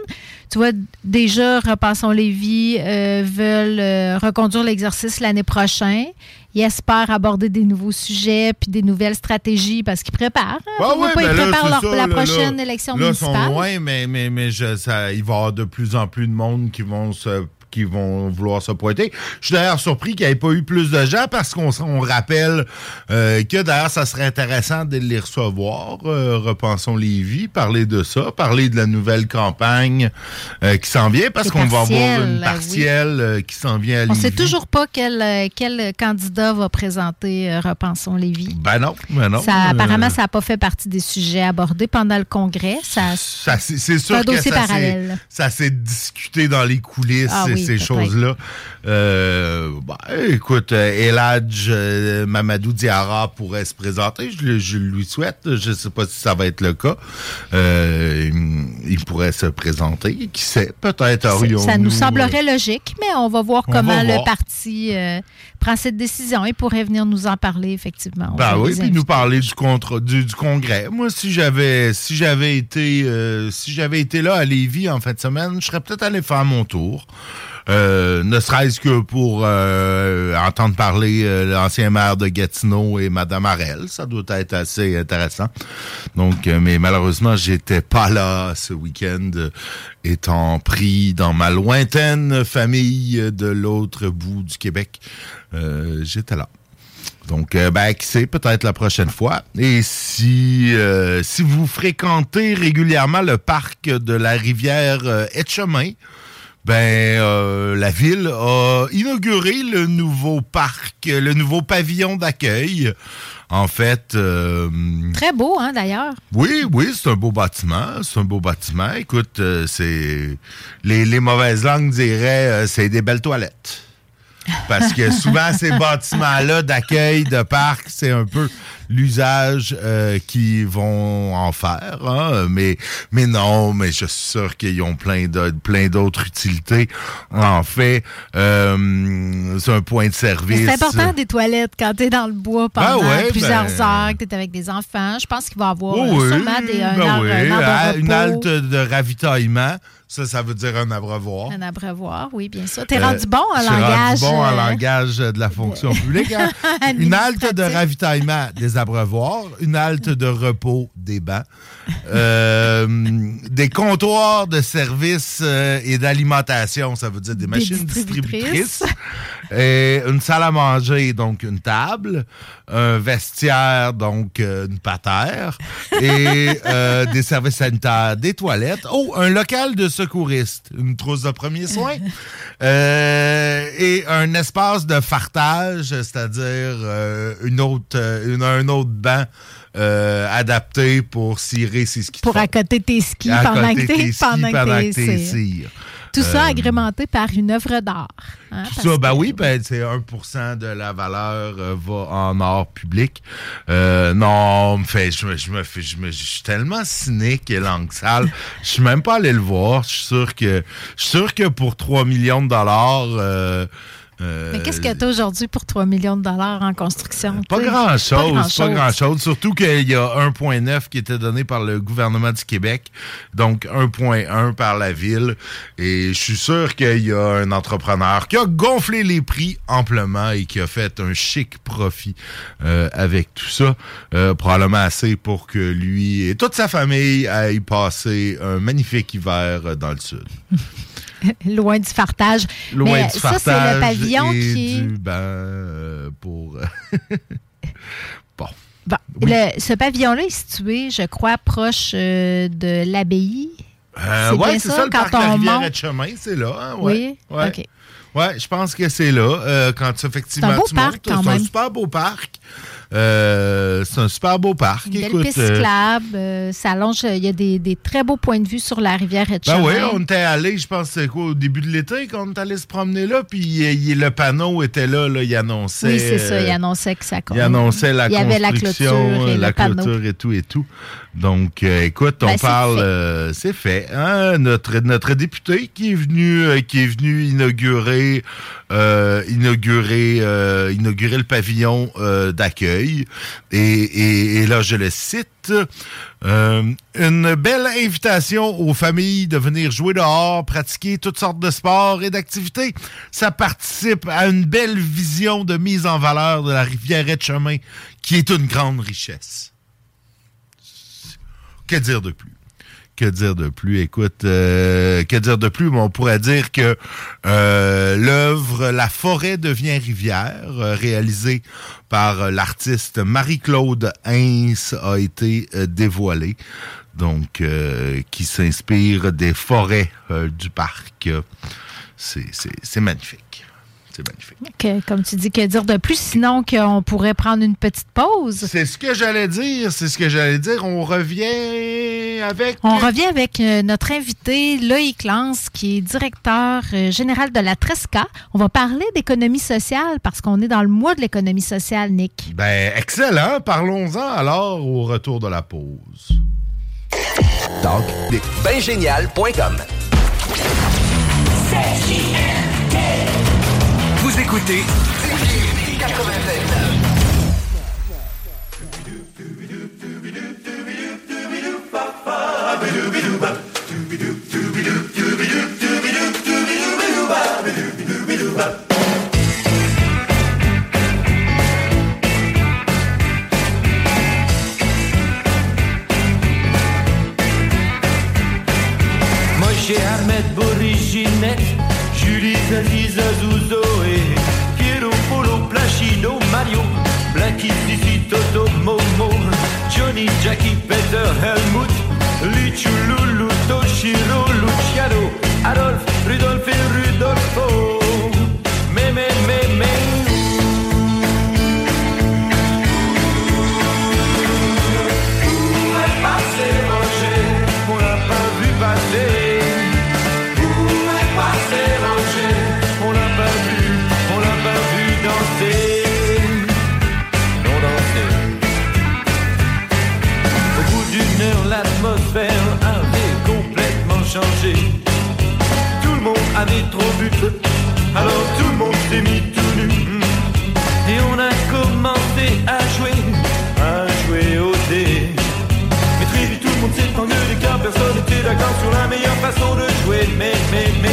Tu vois, déjà, Repensons Lévis euh, veulent euh, reconduire l'exercice l'année prochaine. Ils espèrent aborder des nouveaux sujets puis des nouvelles stratégies parce qu'ils préparent. hein. Ah pas, ben ils là, préparent leur- ça, la là, prochaine là, élection là, sont loin, mais, mais, mais je, ça, il va y avoir de plus en plus de monde qui vont se qui vont vouloir se pointer. Je suis d'ailleurs surpris qu'il n'y ait pas eu plus de gens parce qu'on on rappelle euh, que d'ailleurs, ça serait intéressant de les recevoir. Euh, repensons Lévis, parler de ça, parler de la nouvelle campagne euh, qui s'en vient parce qu'on va avoir une oui. partielle euh, qui s'en vient à On Lévis. sait toujours pas quel, euh, quel candidat va présenter euh, Repensons Lévis. Ben non, ben non. Ça, Euh, apparemment, ça n'a pas fait partie des sujets abordés pendant le congrès. Ça, Ça, c'est sûr un que dossier ça s'est- parallèle. ça s'est discuté dans les coulisses Ah oui. Ces choses-là. Euh, bah, écoute, euh, Eladj euh, Mamadou Diarra pourrait se présenter. Je, le- je lui souhaite. Je ne sais pas si ça va être le cas. Euh, il pourrait se présenter. Qui sait? Peut-être aurions Ça nous semblerait logique, mais on va voir On comment va le parti euh, prend cette décision. Il pourrait venir nous en parler, effectivement. Ben oui, puis nous parler du, contre, du, du congrès. Moi, si j'avais si j'avais été si j'avais été là à Lévis en fin de semaine, je serais peut-être allé faire mon tour. Euh, ne serait-ce que pour euh, entendre parler euh, l'ancien maire de Gatineau et Madame Harel. Ça doit être assez intéressant. Donc, mais malheureusement, j'étais pas là ce week-end, étant pris dans ma lointaine famille de l'autre bout du Québec. J'étais là. Donc, ben, qui sait, peut-être la prochaine fois. Et si, si vous fréquentez régulièrement le parc de la rivière Etchemin, ben, euh, la ville a inauguré le nouveau parc, le nouveau pavillon d'accueil. En fait, euh, Très beau, hein, d'ailleurs. oui, oui, c'est un beau bâtiment. C'est un beau bâtiment. Écoute, euh, c'est les, les mauvaises langues diraient c'est des belles toilettes. Parce que souvent, ces [LAUGHS] bâtiments-là d'accueil, de parc, c'est un peu l'usage euh, qu'ils vont en faire. hein. Mais, mais non, mais je suis sûr qu'ils ont plein de- plein d'autres utilités. En fait, euh, c'est un point de service. C'est important des toilettes quand tu es dans le bois pendant Ben ouais, plusieurs ben- heures, que tu es avec des enfants. Je pense qu'il va y avoir Oh euh, oui, sûrement des, un, ben ar- oui, un arbre ah, de une halte de ravitaillement. Ça, ça veut dire un abreuvoir. Un abreuvoir, oui, bien sûr. Tu es Euh, rendu bon en suis rendu langage. bon en euh, langage de la fonction publique. hein. [LAUGHS] Une halte de ravitaillement des abreuvoirs, une halte de repos des bancs, euh, [LAUGHS] des comptoirs de services euh, et d'alimentation, ça veut dire des machines distributrices. distributrices, et une salle à manger, donc une table, un vestiaire, donc euh, une patère, et euh, des services sanitaires, des toilettes. Oh, un local de secouriste, une trousse de premiers soins, euh, et un espace de fartage, c'est-à-dire une autre, une- un autre banc euh, adapté pour cirer ses skis. pour accoter tes skis pendant que t'es pendant que t'es. Tout ça Euh, agrémenté par une œuvre d'art. hein, Tout ça, ben oui, ben, c'est 1% de la valeur euh, va en or public. Euh, non, fait, je, me, je, me je, me- je suis tellement cynique et langue sale. Je suis même pas allé le voir. Je suis sûr que, je suis sûr que pour 3 millions de dollars, euh, euh, Mais qu'est-ce que tu as aujourd'hui pour 3 millions de dollars en construction? pas tu sais? grand-chose, pas grand-chose. Surtout qu'il y a 1,9 qui était donné par le gouvernement du Québec, donc 1,1 par la ville. Et je suis sûr qu'il y a un entrepreneur qui a gonflé les prix amplement et qui a fait un chic profit euh, avec tout ça. Euh, probablement assez pour que lui et toute sa famille aillent passer un magnifique hiver euh, dans le sud. [LAUGHS] [LAUGHS] Loin du fartage. Loin Mais du ça, fartage c'est le pavillon et qui est... du banc euh, pour... [LAUGHS] bon. Bon, le- ce pavillon-là est situé, je crois, proche euh, de l'abbaye. Euh, C'est ça, ça, le quand parc La on monte- chemin c'est là. hein, ouais. Oui? Ouais. OK. Ouais, je pense que c'est là. euh, quand tu, effectivement, C'est un beau tu parc, montes, quand c'est un super beau parc. Euh, c'est un super beau parc. Une belle Écoute, piste euh, cyclable. euh, ça allonge. Il y a des, des très beaux points de vue sur la rivière ben Etchemin. oui, on était allé, je pense, c'est quoi, au début de l'été, quand on est allé se promener là, puis il- il- le panneau était là, là il annonçait. Oui, c'est ça. Il annonçait que ça Il annonçait la Il y avait la construction, clôture et la clôture et tout et tout. Donc, euh, écoute, on Ben, parle, euh, c'est fait. hein, notre notre député qui est venu euh, qui est venu inaugurer inaugurer inaugurer le pavillon d'accueil et, et, et là je le cite. une belle invitation aux familles de venir jouer dehors, pratiquer toutes sortes de sports et d'activités. Ça participe à une belle vision de mise en valeur de la rivière Etchemin, qui est une grande richesse. Que dire de plus? Que dire de plus? Écoute, euh, que dire de plus? Bon, on pourrait dire que euh, l'œuvre La forêt devient rivière, euh, réalisée par euh, l'artiste Marie-Claude Heinz, a été euh, dévoilée. Donc, qui s'inspire des forêts du parc. C'est magnifique. C'est magnifique. Ok, comme tu dis, que dire de plus, sinon qu'on pourrait prendre une petite pause? C'est ce que j'allais dire, c'est ce que j'allais dire. On revient avec... On revient avec euh, notre invité Loïc Lance, qui est directeur euh, général de la Tresca. On va parler d'économie sociale parce qu'on est dans le mois de l'économie sociale, Nick. Ben, excellent. Parlons-en alors au retour de la pause. Donc, bengénial.com. Vous écoutez Ahmed Boriginette, Julie Zazie Zazouzo et Piero Polo Placido Mario, Blackie Sissi Toto Momo, Johnny Jackie Peter Helmut, Lichu Lulu Toshiro Luciano, Adolf Rudolf et Rudolfo, avait trop bu, alors tout le monde s'est mis tout nu. Et on a commencé à jouer, à jouer au dé. Mais très vite tout le monde s'est engueulé car personne n'était d'accord sur la meilleure façon de jouer. Mais, mais, mais.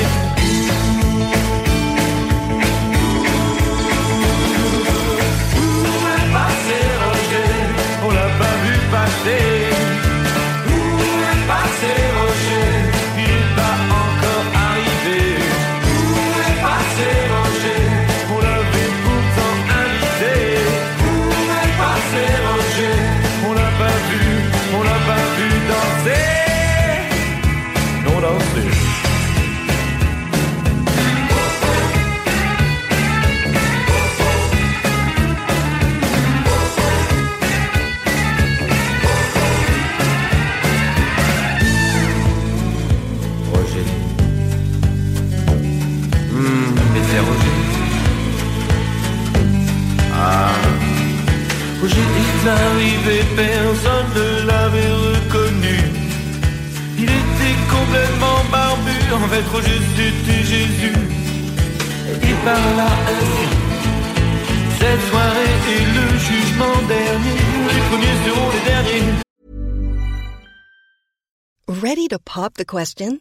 Personne ne l'avait reconnu. Il était complètement barbu, en fait Roger c'était Jésus. Il parla ainsi. Cette soirée est le jugement dernier. Les premiers seront les derniers. Ready to pop the question?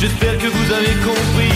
J'espère que vous avez compris.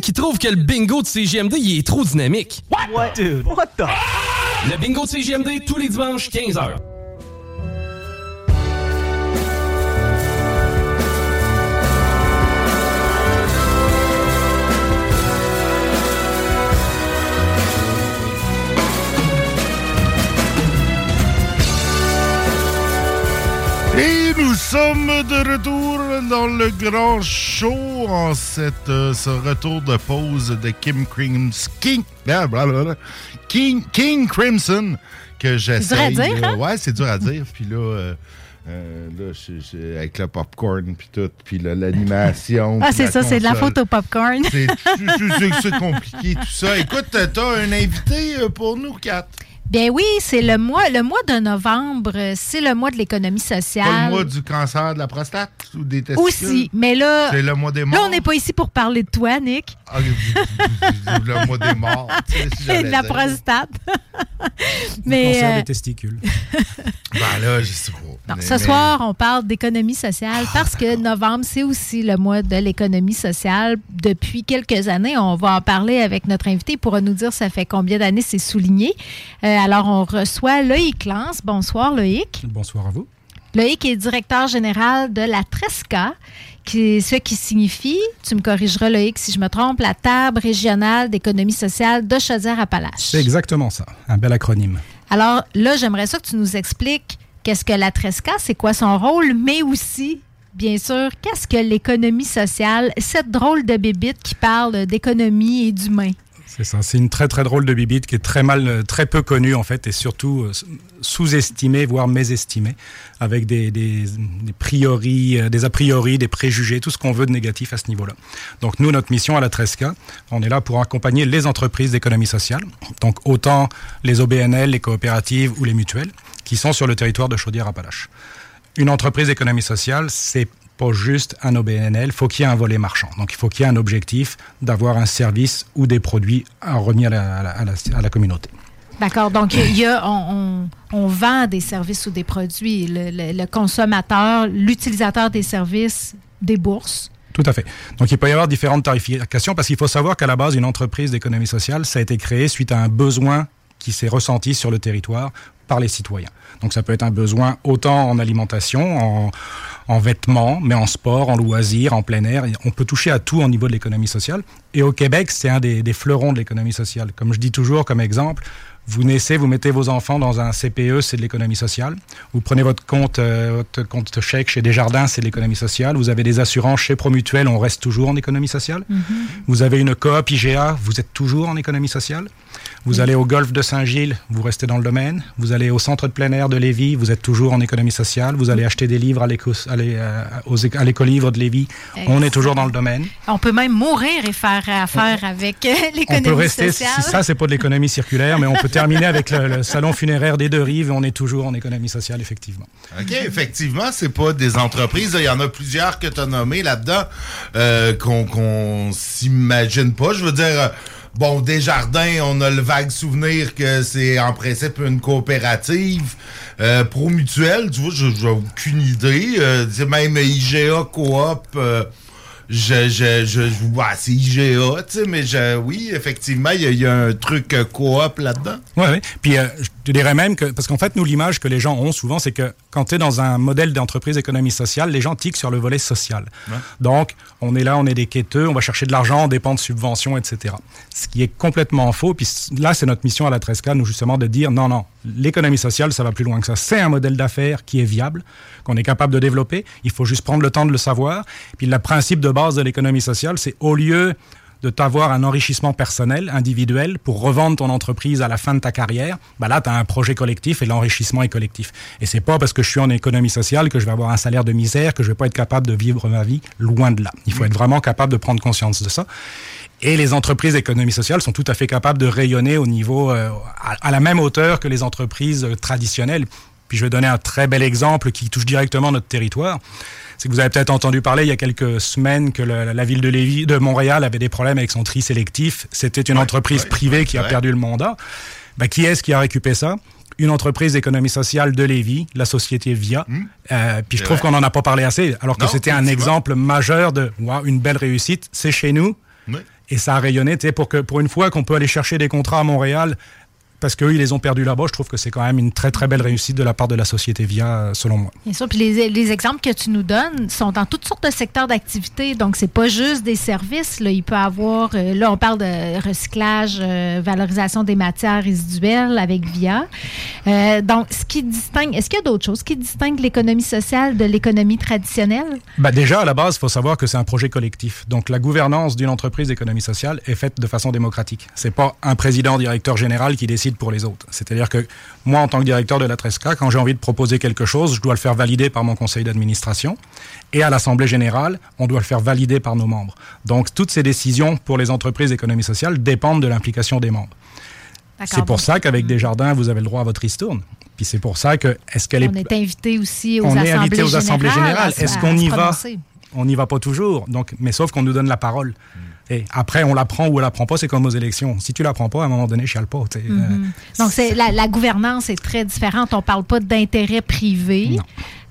Qui trouve que le bingo de CGMD il est trop dynamique. What? Dude, what the? Le bingo de CGMD tous les dimanches 15h. Et nous sommes de retour dans le grand show en cette, euh, ce retour de pause de Kim Crimson. King. King, King Crimson que j'essaie. dur à dire, là. hein? Ouais, c'est dur à dire. Puis là, euh, euh, là je- je- avec le popcorn, puis tout, puis l'animation. [LAUGHS] Ah, c'est ça, c'est de la console. photo popcorn. C'est c'est- c'est- c'est compliqué, tout ça. Écoute, t'as un invité pour nous, Kat. Bien oui, c'est le mois, le mois de novembre, euh, c'est le mois de l'économie sociale. Pas le mois du cancer de la prostate ou des testicules? Aussi, mais là, C'est le mois des là, morts. on n'est pas ici pour parler de toi, Nick, Ah, le mois des morts. [LAUGHS] tu sais, si et j'allais de la dire. prostate. Le mais cancer euh, des testicules. [LAUGHS] Ben là, je sais pas. non, Mais- ce mais- soir, on parle d'économie sociale parce que novembre, c'est aussi le mois de l'économie sociale. Depuis quelques années, on va en parler avec notre invité Il pourra nous dire ça fait combien d'années c'est souligné. Euh, alors, on reçoit Loïc Lance. Bonsoir, Loïc. Bonsoir à vous. Loïc est directeur général de la Tresca, qui, ce qui signifie, tu me corrigeras Loïc si je me trompe, la table régionale d'économie sociale de Chaudière-Appalaches. C'est exactement ça. Un bel acronyme. Alors là, j'aimerais ça que tu nous expliques qu'est-ce que la Tresca, c'est quoi son rôle, mais aussi, bien sûr, qu'est-ce que l'économie sociale, cette drôle de bébite qui parle d'économie et d'humain. C'est ça. C'est une très très drôle de bibite qui est très mal, très peu connue en fait, et surtout euh, sous-estimée, voire mésestimée, avec des, des, des euh, des a priori, des préjugés, tout ce qu'on veut de négatif à ce niveau-là. Donc nous, notre mission à la Tresca, on est là pour accompagner les entreprises d'économie sociale, donc autant les OBNL, les coopératives ou les mutuelles, qui sont sur le territoire de Chaudière-Appalaches. Une entreprise d'économie sociale, c'est pas juste un OBNL, faut qu'il y ait un volet marchand. Donc il faut qu'il y ait un objectif d'avoir un service ou des produits à remis à la, à la- à la- à la communauté. D'accord. Donc, il y a, on, on- on vend des services ou des produits. Le, le- le consommateur, l'utilisateur des services, des bourses. Tout à fait. Donc il peut y avoir différentes tarifications parce qu'il faut savoir qu'à la base, une entreprise d'économie sociale, ça a été créé suite à un besoin qui s'est ressenti sur le territoire par les citoyens. Donc ça peut être un besoin autant en alimentation, en, en vêtements, mais en sport, en loisirs, en plein air. On peut toucher à tout au niveau de l'économie sociale. Et au Québec, c'est un des, des fleurons de l'économie sociale. Comme je dis toujours comme exemple, vous naissez, vous mettez vos enfants dans un CPE, c'est de l'économie sociale. Vous prenez votre compte, euh, votre compte chèque chez Desjardins, c'est de l'économie sociale. Vous avez des assurances chez Promutuel, on reste toujours en économie sociale. Vous avez une coop IGA, vous êtes toujours en économie sociale. Vous allez au golfe de Saint-Gilles, vous restez dans le domaine. Vous allez au centre de plein air de Lévis, vous êtes toujours en économie sociale. Vous allez acheter des livres à euh, l'écolivre de Lévis, on est toujours dans le domaine. On peut même mourir et faire affaire avec euh, On peut l'économie rester, sociale. si ça c'est pas de l'économie circulaire, mais on peut terminer avec le, le salon funéraire des deux rives et on est toujours en économie sociale, effectivement. OK, effectivement, c'est pas des entreprises. Il y en a plusieurs que tu as nommées là-dedans euh, qu'on qu'on s'imagine pas. Je veux dire, euh, bon, Desjardins, on a le vague souvenir que c'est en principe une coopérative. Euh, Pro Mutuel, tu vois, j'ai aucune idée. Euh, même IGA Coop. Je, je, je, ouais, c'est IGA, tu sais, mais je, oui, effectivement, il y, y a un truc euh, coop là-dedans. Ouais, ouais. Puis euh, je te dirais même que, parce qu'en fait, nous, l'image que les gens ont souvent, c'est que quand tu es dans un modèle d'entreprise d'économie sociale, les gens tiquent sur le volet social. Donc, on est là, on est des quêteux, on va chercher de l'argent, on dépend de subventions, etc. Ce qui est complètement faux. Puis là, c'est notre mission à la Tresca, nous, justement, de dire non, non, l'économie sociale, ça va plus loin que ça. C'est un modèle d'affaires qui est viable, qu'on est capable de développer. Il faut juste prendre le temps de le savoir. Puis le principe de base de l'économie sociale, c'est au lieu de t'avoir un enrichissement personnel, individuel, pour revendre ton entreprise à la fin de ta carrière, bah là, tu as un projet collectif et l'enrichissement est collectif. Et c'est pas parce que je suis en économie sociale que je vais avoir un salaire de misère, que je vais pas être capable de vivre ma vie loin de là. Il faut être vraiment capable de prendre conscience de ça. Et les entreprises d'économie sociale sont tout à fait capables de rayonner au niveau, euh, à, à la même hauteur que les entreprises euh, traditionnelles. Puis je vais donner un très bel exemple qui touche directement notre territoire. C'est que vous avez peut-être entendu parler il y a quelques semaines que le- la ville de, Lévis, de Montréal avait des problèmes avec son tri sélectif. C'était une entreprise privée qui a perdu le mandat. Ben, qui est-ce qui a récupéré ça? Une entreprise d'économie sociale de Lévis, la société VIA. Euh, puis je trouve qu'on n'en a pas parlé assez, alors que c'était un exemple majeur de wow, une belle réussite. C'est chez nous. Et ça a rayonné, tu sais, pour, que, pour une fois qu'on peut aller chercher des contrats à Montréal, parce qu'eux, ils les ont perdus là-bas. Je trouve que c'est quand même une très, très belle réussite de la part de la société VIA, euh, selon moi. Bien sûr, puis les, les exemples que tu nous donnes sont dans toutes sortes de secteurs d'activité. Donc, c'est pas juste des services. Là. Il peut avoir, euh, là, on parle de recyclage, euh, valorisation des matières résiduelles avec VIA. Euh, donc, ce qui distingue, est-ce qu'il y a d'autres choses qui distinguent l'économie sociale de l'économie traditionnelle? Bah déjà, à la base, il faut savoir que c'est un projet collectif. Donc, la gouvernance d'une entreprise d'économie sociale est faite de façon démocratique. C'est pas un président, directeur général qui décide pour les autres. C'est-à-dire que moi, en tant que directeur de la Tresca, quand j'ai envie de proposer quelque chose, je dois le faire valider par mon conseil d'administration. Et à l'Assemblée générale, on doit le faire valider par nos membres. Donc, toutes ces décisions pour les entreprises d'économie sociale dépendent de l'implication des membres. C'est pour ça qu'avec Desjardins, vous avez le droit à votre ristourne. Puis c'est pour ça que, est-ce qu'elle est... On est invité aussi aux on assemblées est invité aux assemblées générales. Est-ce qu'on y va. On n'y va pas toujours. Donc, mais sauf qu'on nous donne la parole. Et après, on la prend ou on la prend pas, c'est comme aux élections. Si tu la prends pas, à un moment donné, chiale pas. Mhm. Euh, Donc, c'est, la, la gouvernance est très différente. On ne parle pas d'intérêt privé.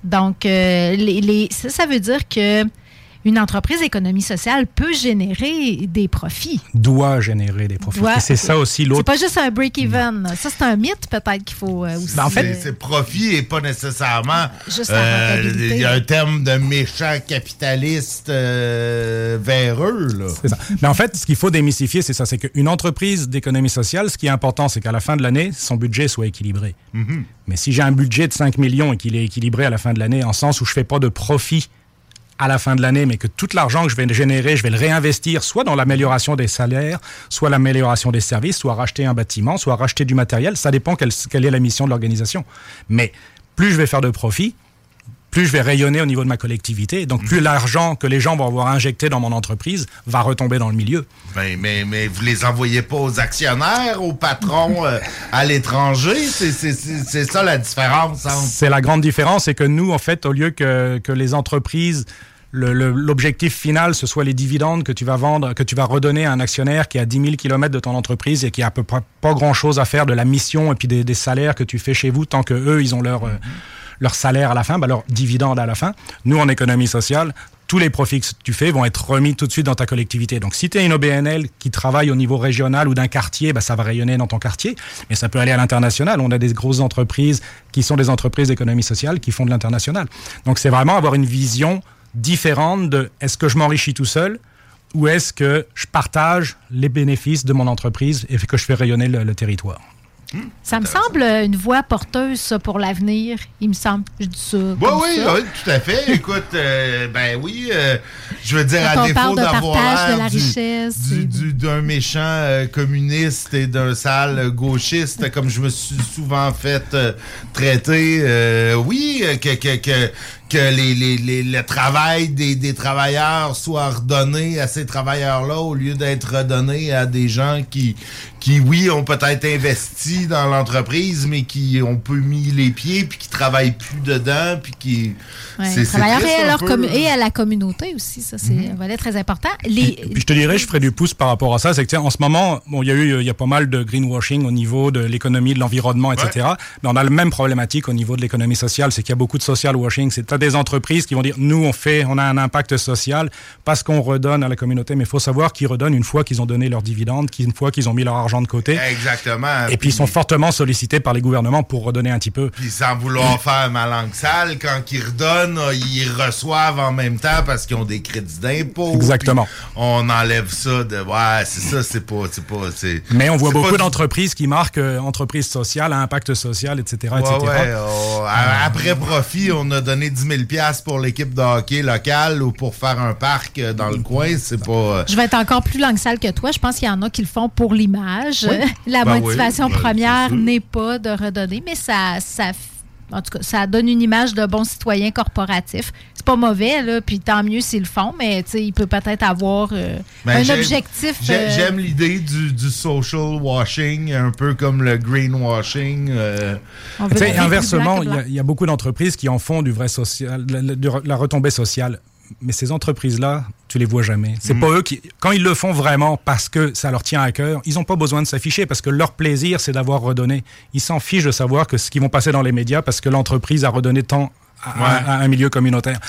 Donc, euh, les, les- ça, ça veut dire que une entreprise d'économie sociale peut générer des profits. doit générer des profits. Doit- c'est ça aussi C'est l'autre. pas juste un break-even. Ça, c'est un mythe, peut-être, qu'il faut euh, aussi. Ben, en fait, C'est- c'est profit et pas nécessairement. Juste la euh. Il y a un terme de méchant capitaliste euh, véreux, là. C'est ça. Mais en fait, ce qu'il faut démystifier, c'est ça, c'est qu'une entreprise d'économie sociale, ce qui est important, c'est qu'à la fin de l'année, son budget soit équilibré. Mhm. Mais si j'ai un budget de 5 millions et qu'il est équilibré à la fin de l'année, en sens où je fais pas de profit à la fin de l'année, mais que tout l'argent que je vais générer, je vais le réinvestir soit dans l'amélioration des salaires, soit l'amélioration des services, soit racheter un bâtiment, soit racheter du matériel. Ça dépend quelle, quelle est la mission de l'organisation. Mais plus je vais faire de profit, plus je vais rayonner au niveau de ma collectivité. Donc, plus l'argent que les gens vont avoir injecté dans mon entreprise va retomber dans le milieu. Ben, mais, mais vous les envoyez pas aux actionnaires, aux patrons euh, à l'étranger? C'est- ça la différence entre... C'est la grande différence, c'est que nous, en fait, au lieu que, que les entreprises, l'objectif final, ce soit les dividendes que tu vas vendre, que tu vas redonner à un actionnaire qui est à 10 000 km de ton entreprise et qui a à peu près pas grand-chose à faire de la mission et puis des, des salaires que tu fais chez vous tant que eux, ils ont leur, euh, leur salaire à la fin, ben, leur dividende à la fin. Nous, en économie sociale, tous les profits que tu fais vont être remis tout de suite dans ta collectivité. Donc, si tu es une OBNL qui travaille au niveau régional ou d'un quartier, ben, ça va rayonner dans ton quartier, mais ça peut aller à l'international. On a des grosses entreprises qui sont des entreprises d'économie sociale qui font de l'international. Donc, c'est vraiment avoir une vision différente de est-ce que je m'enrichis tout seul ou est-ce que je partage les bénéfices de mon entreprise et que je fais rayonner le, le territoire. Ça me semble une voie porteuse, ça, pour l'avenir. Il me semble. Je dis ça. Oui, comme oui, ça. oui, tout à fait. [LAUGHS] Écoute, euh, ben oui, euh, je veux dire, Quand à défaut d'avoir partage de l'air la du- du- du- d'un méchant euh, communiste et d'un sale gauchiste, comme je me suis souvent fait euh, traiter, euh, oui, euh, que, que, que, que les, les, les- le travail des, des travailleurs soit redonné à ces travailleurs-là au lieu d'être redonné à des gens qui, qui oui, ont peut-être investi dans l'entreprise, mais qui ont peu mis les pieds, puis qui travaillent plus dedans, puis qui... Ouais, c'est- les c'est travailleurs triste et à, un leur peu, commu- là. et à la communauté aussi. Ça, c'est Mhm. un volet très important. Les, Puis je te dirais, je ferai du pouce par rapport à ça. C'est que, en ce moment, bon, il y a eu, il y a pas mal de greenwashing au niveau de l'économie, de l'environnement, etc. Mais on a la même problématique au niveau de l'économie sociale. C'est qu'il y a beaucoup de social washing. C'est des entreprises qui vont dire, nous, on fait, on a un impact social parce qu'on redonne à la communauté. Mais il faut savoir qu'ils redonnent une fois qu'ils ont donné leurs dividendes, qu'une fois qu'ils ont mis leur argent de côté. Exactement. Et puis, ils sont fortement sollicités par les gouvernements pour redonner un petit peu. Puis sans vouloir faire ma langue sale, quand ils redonnent, ils reçoivent en même temps parce qu'ils ont des crédits d'impôt. Exactement. On enlève ça de. Ouais, c'est ça, c'est pas. C'est pas c'est- Mais on voit beaucoup pas d'entreprises qui marquent euh, entreprise sociale, à impact social, etc. Ouais, etc. ouais, oh, après profit, on a donné 10 000 piastres pour l'équipe de hockey locale ou pour faire un parc euh, dans le coin. C'est pas. euh, Je vais être encore plus langue sale que toi. Je pense qu'il y en a qui le font pour l'image. Oui. [LAUGHS] La Ben oui, motivation ben, première n'est pas de redonner, mais ça, ça, en tout cas, ça donne une image de bon citoyen corporatif. C'est pas mauvais, là, puis tant mieux s'ils le font, mais tu sais, il peut peut-être avoir euh, Ben, un objectif. euh, J'aime l'idée du, du social washing, un peu comme le greenwashing. euh. Inversement, il y, a- il y a beaucoup d'entreprises qui en font du vrai social, la, la- de la retombée sociale. Mais ces entreprises-là, tu les vois jamais. C'est Mhm. pas eux qui, quand ils le font vraiment parce que ça leur tient à cœur, ils n'ont pas besoin de s'afficher parce que leur plaisir, c'est d'avoir redonné. Ils s'en fichent de savoir que ce qu'ils vont passer dans les médias parce que l'entreprise a redonné tant à, à- Ouais. à un milieu communautaire.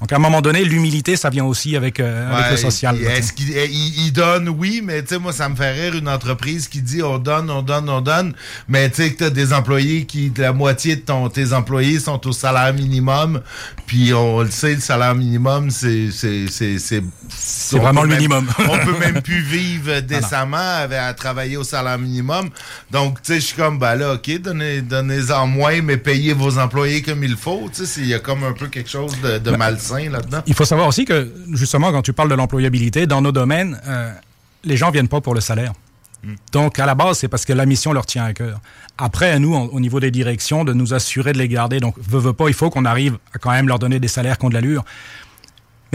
Donc à un moment donné, l'humilité, ça vient aussi avec, euh, avec le social. il- Est-ce qu'il il- il donne, oui, mais tu sais, moi, ça me fait rire une entreprise qui dit on donne, on donne, on donne, mais tu sais que t'as des employés qui, la moitié de ton, tes employés sont au salaire minimum, puis on le sait, le salaire minimum, c'est. C'est c'est- c'est- C'est on vraiment le même- minimum. on peut même plus vivre [LAUGHS] décemment avec, à travailler au salaire minimum. Donc, tu sais, je suis comme, ben là, OK, donnez- donnez-en moins, mais payez vos employés comme il faut. Tu sais, il y a comme un peu quelque chose de, de Ben, là-dedans. Il faut savoir aussi que, justement, quand tu parles de l'employabilité, dans nos domaines, euh, les gens viennent pas pour le salaire. Donc, à la base, c'est parce que la mission leur tient à cœur. Après, à nous, au niveau des directions, de nous assurer de les garder. Donc, veut, veut pas, il faut qu'on arrive à quand même leur donner des salaires qui ont de l'allure.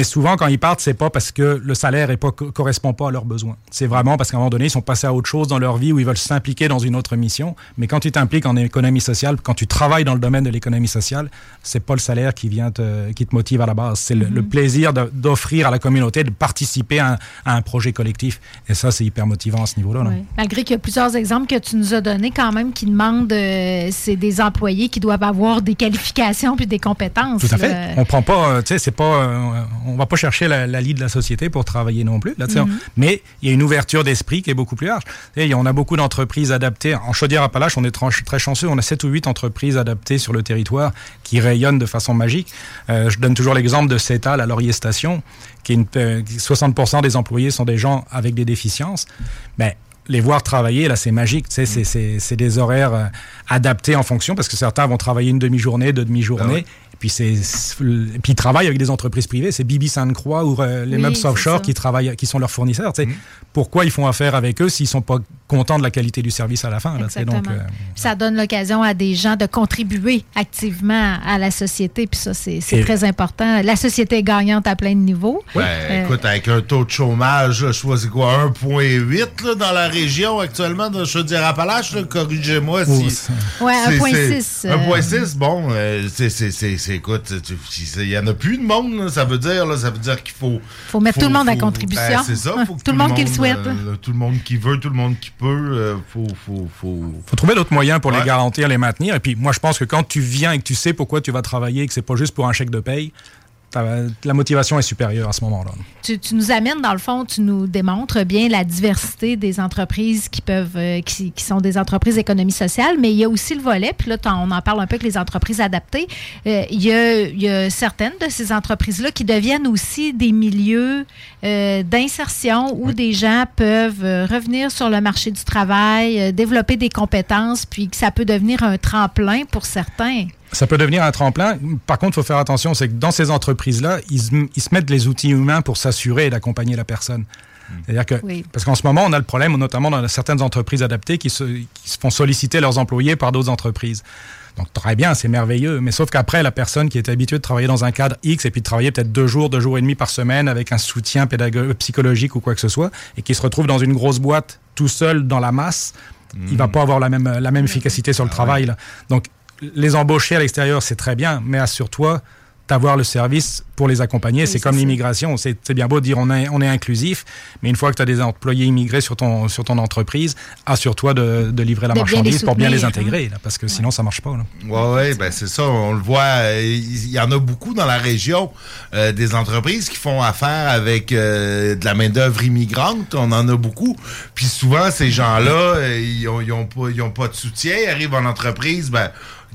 Mais souvent, quand ils partent, c'est pas parce que le salaire ne correspond pas à leurs besoins. C'est vraiment parce qu'à un moment donné, ils sont passés à autre chose dans leur vie où ils veulent s'impliquer dans une autre mission. Mais quand tu t'impliques en économie sociale, quand tu travailles dans le domaine de l'économie sociale, c'est pas le salaire qui vient te, qui te motive à la base. C'est le, le plaisir d'offrir à la communauté de participer à un, à un projet collectif. Et ça, c'est hyper motivant à ce niveau-là. Oui. Malgré qu'il y a plusieurs exemples que tu nous as donnés quand même qui demandent, euh, c'est des employés qui doivent avoir des qualifications puis des compétences. Tout à fait. là. On prend pas, euh, tu sais, c'est pas, euh, on va pas chercher la, la lie de la société pour travailler non plus. Là. Mhm. Mais il y a une ouverture d'esprit qui est beaucoup plus large. Sais, on a beaucoup d'entreprises adaptées. En Chaudière-Appalaches, on est très chanceux. On a 7 ou 8 entreprises adaptées sur le territoire qui rayonnent de façon magique. Euh, je donne toujours l'exemple de CETAL à Laurier Station, qui est une, euh, qui- 60% des employés sont des gens avec des déficiences. Mais les voir travailler, là, c'est magique. Tu sais, c'est- des horaires euh, adaptés en fonction parce que certains vont travailler une demi-journée, deux demi-journées. Et puis, c'est, puis ils travaillent avec des entreprises privées. C'est Bibi Sainte-Croix ou euh, les Oui, meubles offshore qui travaillent, qui sont leurs fournisseurs. sais. Pourquoi ils font affaire avec eux s'ils sont pas contents de la qualité du service à la fin? Là, donc, euh, ça donne l'occasion à des gens de contribuer activement à la société. Puis ça, c'est très important. La société est gagnante à plein de niveaux. Ben, Euh, écoute, avec un taux de chômage, je vois c'est quoi, 1,8 là, dans la région actuellement de Chaudière-Appalaches, corrigez-moi si... Ouais, c'est- 1,6, c'est- euh. 1,6, bon, euh, c'est, c'est, c'est, c'est- écoute, il y en a plus de monde, là, ça veut dire, là, ça veut dire qu'il faut... Faut mettre tout le monde à contribution. ben, c'est ça, faut que Tout le monde qui le souhaite. euh, tout le monde qui veut, tout le monde qui peut, euh, faut, faut, faut... faut trouver d'autres moyens pour les garantir, les maintenir. Et puis, moi, je pense que quand tu viens et que tu sais pourquoi tu vas travailler et que c'est pas juste pour un chèque de paye, la motivation est supérieure à ce moment-là. Tu, tu nous amènes, dans le fond, tu nous démontres bien la diversité des entreprises qui peuvent, euh, qui, qui sont des entreprises d'économie sociale, mais il y a aussi le volet, puis là, on en parle un peu avec les entreprises adaptées. Euh, il, y a, il y a certaines de ces entreprises-là qui deviennent aussi des milieux euh, d'insertion où des gens peuvent revenir sur le marché du travail, développer des compétences, puis que ça peut devenir un tremplin pour certains. Ça peut devenir un tremplin. Par contre, il faut faire attention, c'est que dans ces entreprises-là, ils, se- ils se mettent les outils humains pour s'assurer d'accompagner la personne. C'est-à-dire que, Oui. parce qu'en ce moment, on a le problème, notamment dans certaines entreprises adaptées, qui se, qui se font solliciter leurs employés par d'autres entreprises. Donc, très bien, c'est merveilleux. Mais sauf qu'après, la personne qui est habituée de travailler dans un cadre X et puis de travailler peut-être deux jours, deux jours et demi par semaine avec un soutien pédagogique, psychologique ou quoi que ce soit, et qui se retrouve dans une grosse boîte tout seul dans la masse, il va pas avoir la même, la même efficacité sur le travail. là. Donc, les embaucher à l'extérieur, c'est très bien, mais assure-toi d'avoir le service pour les accompagner. c'est comme l'immigration. C'est bien beau de dire on est, on est inclusif, mais une fois que tu as des employés immigrés sur ton, sur ton entreprise, assure-toi de, de livrer la De marchandise pour bien les intégrer, là, parce que sinon, ça marche pas. là. Ouais, ouais, ben c'est ça, on le voit. euh, Il y en a beaucoup dans la région, euh, des entreprises qui font affaire avec euh, de la main-d'œuvre immigrante. On en a beaucoup. Puis souvent, ces gens-là, euh, ils, ont, ils ont pas, ils ont pas de soutien. Ils arrivent en entreprise, ben.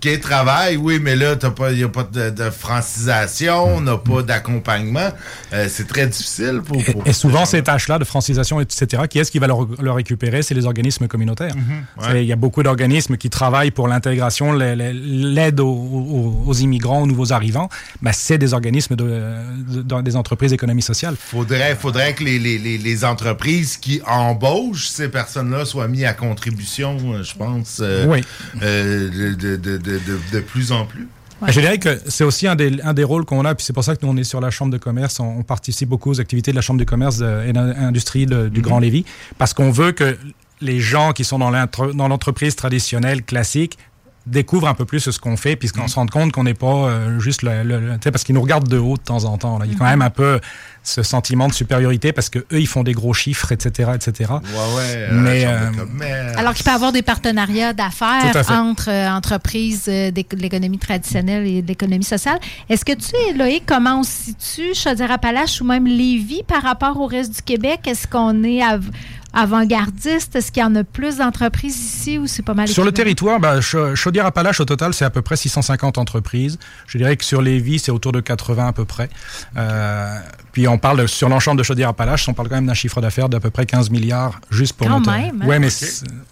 OK, travail, oui, mais là, il n'y a pas de, de francisation, on n'a pas d'accompagnement. Euh, c'est très difficile pour. pour Et souvent, ces tâches-là de francisation, etc., qui est-ce qui va le, le récupérer? C'est les organismes communautaires. Mhm, C'est- Il y a beaucoup d'organismes qui travaillent pour l'intégration, la- la- l'aide aux, aux- aux immigrants, aux nouveaux arrivants. Ben, c'est des organismes de, des entreprises d'économie sociale. Faudrait, faudrait que les, les, les, les entreprises qui embauchent ces personnes-là soient mis à contribution, euh, je pense, euh, Oui. euh, de, de, de, de, de plus en plus. Je dirais que c'est aussi un des, un des rôles qu'on a, puis c'est pour ça que nous, on est sur la Chambre de commerce, on, on participe beaucoup aux activités de la Chambre de commerce de- et d'industrie de- du Grand Lévis, parce qu'on veut que les gens qui sont dans l'entreprise traditionnelle, classique, découvrent un peu plus ce qu'on fait, puisqu'on se rend compte qu'on n'est pas euh, juste le, parce qu'ils nous regardent de haut de temps en temps. Là. Il y a quand Mhm. même un peu ce sentiment de supériorité parce que eux ils font des gros chiffres, etc., etc. Ouais, ouais. Mais, euh, euh, mais, euh, Alors qu'il peut y avoir des partenariats à d'affaires entre euh, entreprises euh, de l'économie traditionnelle et de l'économie sociale. Est-ce que tu sais, Loïc, comment on se situe, Chaudière-Appalaches ou même Lévis par rapport au reste du Québec? Est-ce qu'on est av- avant-gardiste? Est-ce qu'il y en a plus d'entreprises ici ou c'est pas mal Sur le territoire, bah, Cha- Chaudière-Appalaches, au total, c'est à peu près 650 entreprises. Je dirais que sur Lévis, c'est autour de 80 à peu près. Euh, puis on parle, sur l'ensemble de Chaudière-Appalaches, on parle quand même d'un chiffre d'affaires d'à peu près 15 milliards juste pour Quand notre... même, hein? Ouais, mais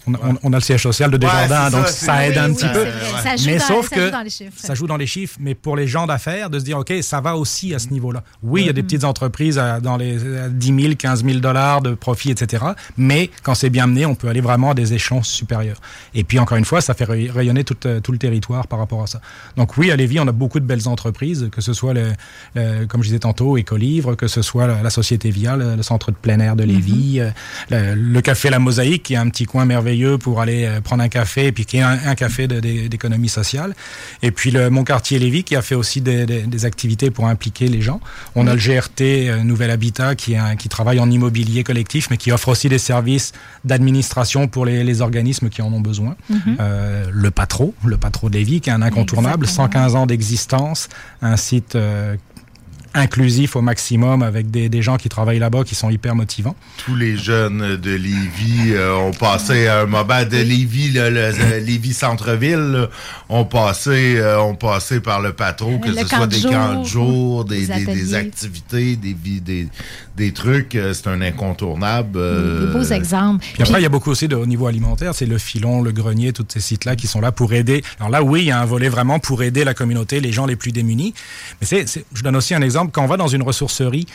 on, on- on a le siège social de Ouais, Desjardins, donc ça, aide oui, un oui, petit peu. Ça joue mais dans- sauf ça joue que dans les chiffres. ça joue dans les chiffres, mais pour les gens d'affaires, de se dire, OK, ça va aussi à ce niveau-là. Oui, il y a des Mm-hmm. petites entreprises à- dans les à 10 000, 15 000 dollars de profit, etc. Mais quand c'est bien mené, on peut aller vraiment à des échelons supérieurs. Et puis, encore une fois, ça fait ray- rayonner tout, euh, tout le territoire par rapport à ça. Donc oui, à Lévis, on a beaucoup de belles entreprises, que ce soit, le, le- comme je disais tantôt, Écolivre, que ce soit la, la Société Via, le, le centre de plein air de Lévis, euh, le, le café La Mosaïque, qui est un petit coin merveilleux pour aller euh, prendre un café, et puis qui est un, un café d'économie sociale. Et puis le Mon Quartier Lévis, qui a fait aussi des, des- des activités pour impliquer les gens. On a le GRT euh, Nouvel Habitat, qui, est un- qui travaille en immobilier collectif, mais qui offre aussi des services d'administration pour les, les organismes qui en ont besoin. Mhm. Euh, le Patro, le Patro de Lévis, qui est un incontournable, 115 ans d'existence, un site euh, inclusif au maximum avec des, des gens qui travaillent là-bas qui sont hyper motivants. tous les jeunes de Lévis euh, ont passé un moment de Lévis, le, le- le Lévis centre-ville, ont passé, euh, ont passé par le patron, que Le ce soit de des jour, camps de jour, des, des des- activités, des, des, des trucs. euh, C'est un incontournable. euh, Des beaux exemples. Puis après, il y a beaucoup aussi de, au niveau alimentaire, c'est le filon, le grenier, tous ces sites-là qui sont là pour aider. Alors là, oui, il y a un volet vraiment pour aider la communauté, les gens les plus démunis. Mais c'est- je donne aussi un exemple. Quand on va dans une ressourcerie,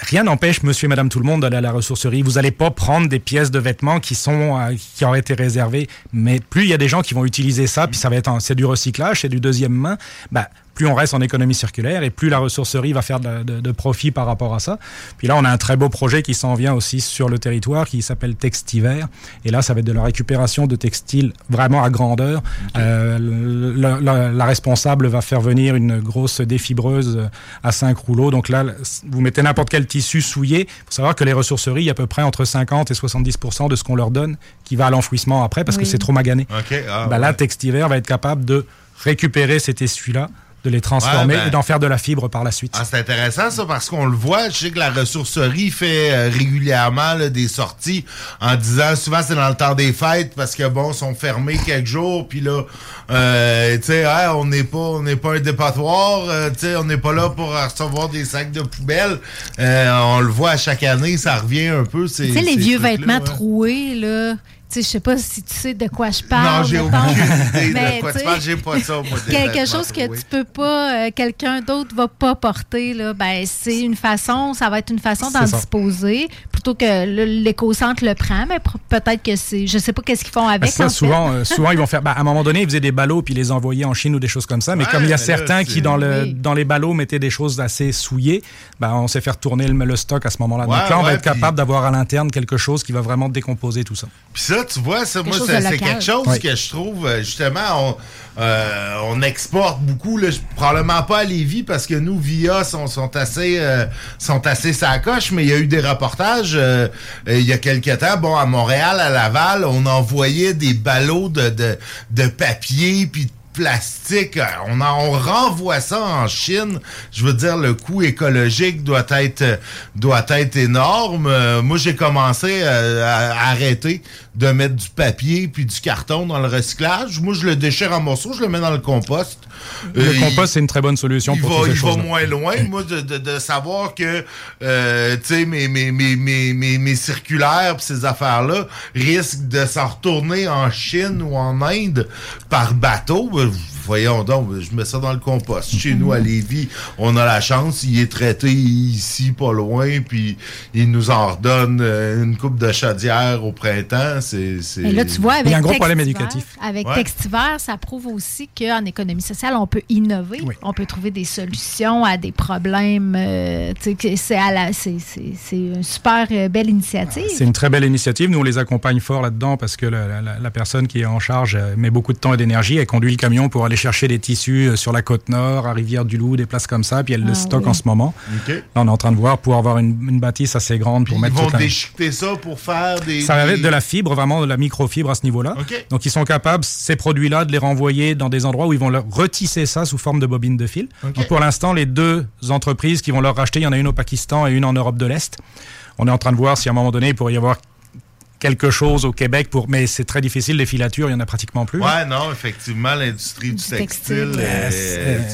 rien n'empêche monsieur et madame tout le monde d'aller à la ressourcerie. Vous n'allez pas prendre des pièces de vêtements qui sont euh, qui auraient été réservées. Mais plus il y a des gens qui vont utiliser ça, puis ça va être c'est du recyclage, c'est du deuxième main, bah, plus on reste en économie circulaire et plus la ressourcerie va faire de, de- de profit par rapport à ça. Puis là, on a un très beau projet qui s'en vient aussi sur le territoire qui s'appelle Textiver. Et là, ça va être de la récupération de textiles vraiment à grandeur. Euh, la, la- la responsable va faire venir une grosse défibreuse euh, à 5 rouleaux. Donc là, vous mettez n'importe quel tissu souillé. Il faut savoir que les ressourceries, il y a à peu près entre 50 et 70% de ce qu'on leur donne qui va à l'enfouissement après parce Oui. que c'est trop magané. OK, ah, Ben Là. Textiver va être capable de récupérer ces tissus-là, de les transformer Ouais, ben- et d'en faire de la fibre par la suite. Ah, c'est intéressant ça parce qu'on le voit. Je sais que la ressourcerie fait euh, régulièrement là, des sorties en disant souvent c'est dans le temps des fêtes parce que bon, ils sont fermés quelques jours puis là, euh, tu sais, on n'est pas, on n'est pas un dépotoir, euh, tu sais, on n'est pas là pour recevoir des sacs de poubelle. Euh, on le voit à chaque année, ça revient un peu. Tu sais, les vieux vêtements troués, là. Je sais pas si tu sais de quoi je parle. Non, j'ai aucune [LAUGHS] idée Mais, de quoi tu parles. J'ai pas ça, Quelque chose que troués. tu peux pas, euh, quelqu'un d'autre va pas porter, là, ben, c'est une façon, ça va être une façon d'en disposer, plutôt que l'éco-centre le prend, mais peut-être que c'est, je sais pas qu'est-ce qu'ils font avec. Ça, en souvent, fait. euh, souvent, ils vont faire. bah, à un moment donné, ils faisaient des ballots puis les envoyaient en Chine ou des choses comme ça. Mais Ouais, comme il y a là, certains qui, dans, le, Oui. dans les ballots, mettaient des choses assez souillées, bah, on sait faire tourner le, le stock à ce moment-là. Ouais, Donc là, on va être puis- capable d'avoir à l'interne quelque chose qui va vraiment décomposer tout ça. Puis ça, tu vois, ça, Quelque moi, c'est quelque chose Oui. que je trouve, euh, justement, on, euh, on exporte beaucoup, là, je- probablement pas à Lévis, parce que nous, VIA, sont, sont assez euh, sont assez sacoches, mais il y a eu des reportages euh, euh, il y a quelques temps, bon, à Montréal, à Laval, on envoyait des ballots de, de, de papier, puis de plastique. On, en- on renvoie ça en Chine. Je veux dire, le coût écologique doit être euh, doit être énorme. Euh, moi, j'ai commencé euh, à, à arrêter de mettre du papier puis du carton dans le recyclage. Moi, je le déchire en morceaux, je le mets dans le compost. Le Euh, compost, c'est une très bonne solution il pour va, ces il va moins loin, moi, de, de- de savoir que, euh, tu sais, mes, mes, mes, mes, mes, mes circulaires pis ces affaires-là risquent de s'en retourner en Chine ou en Inde par bateau. Voyons donc, je mets ça dans le compost. Chez nous, à Lévis, on a la chance, il est traité ici, pas loin, puis il nous en redonne euh, une coupe de chaudière au printemps. C'est, c'est- Et là, tu vois, avec Il y a un gros Textiver- problème éducatif. Avec Ouais. Textiver, ça prouve aussi qu'en économie sociale, on peut innover. On peut trouver des solutions à des problèmes. euh, c'est, à la- c'est, une super euh, belle initiative. C'est une très belle initiative. Nous, on les accompagne fort là-dedans parce que la, la- la personne qui est en charge met beaucoup de temps et d'énergie. Elle conduit le camion pour aller chercher des tissus euh, sur la côte nord, à Rivière-du-Loup, des places comme ça, puis elle Ah le stocke oui. en ce moment. Là, on est en train de voir pour avoir une, une bâtisse assez grande pour Ils mettre vont toute la- déchiqueter ça pour faire des. Ça va être de la fibre, vraiment de la microfibre à ce niveau-là. Donc, ils sont capables, ces produits-là, de les renvoyer dans des endroits où ils vont leur retisser ça sous forme de bobines de fil. Donc, pour l'instant, les deux entreprises qui vont leur racheter, il y en a une au Pakistan et une en Europe de l'Est. On est en train de voir si à un moment donné, il pourrait y avoir quelque chose au Québec pour mais c'est très difficile les filatures il y en a pratiquement plus Ouais, non, effectivement, l'industrie du textile. textile. euh,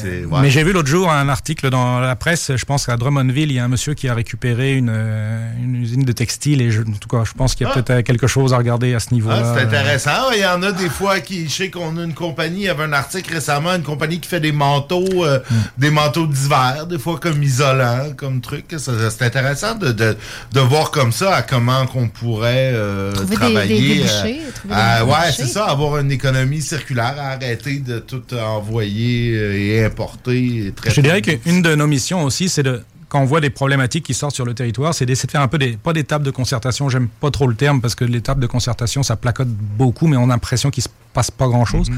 Euh, ouais. Mais j'ai vu l'autre jour un article dans la presse, je pense qu'à Drummondville, il y a un monsieur qui a récupéré une, euh, une usine de textile et je, en tout cas, je pense qu'il y a Ah. peut-être quelque chose à regarder à ce niveau-là. Ah, c'est intéressant. Il y en a des fois qui, je sais qu'on a une compagnie, il y avait un article récemment, une compagnie qui fait des manteaux, euh, Hmm. des manteaux d'hiver, des fois comme isolants, comme truc. C'est intéressant de, de, de voir comme ça à comment qu'on pourrait euh, Trouver des- travailler. des débouchés, euh, des à- ouais, c'est ça, avoir une économie circulaire, arrêter de tout envoyer euh, et importer. Et traiter. Je dirais qu'une de nos missions aussi, c'est de quand on voit des problématiques qui sortent sur le territoire, c'est d'essayer de faire un peu des, pas des tables de concertation, j'aime pas trop le terme parce que les tables de concertation, ça placote beaucoup, mais on a l'impression qu'il se passe pas grand chose.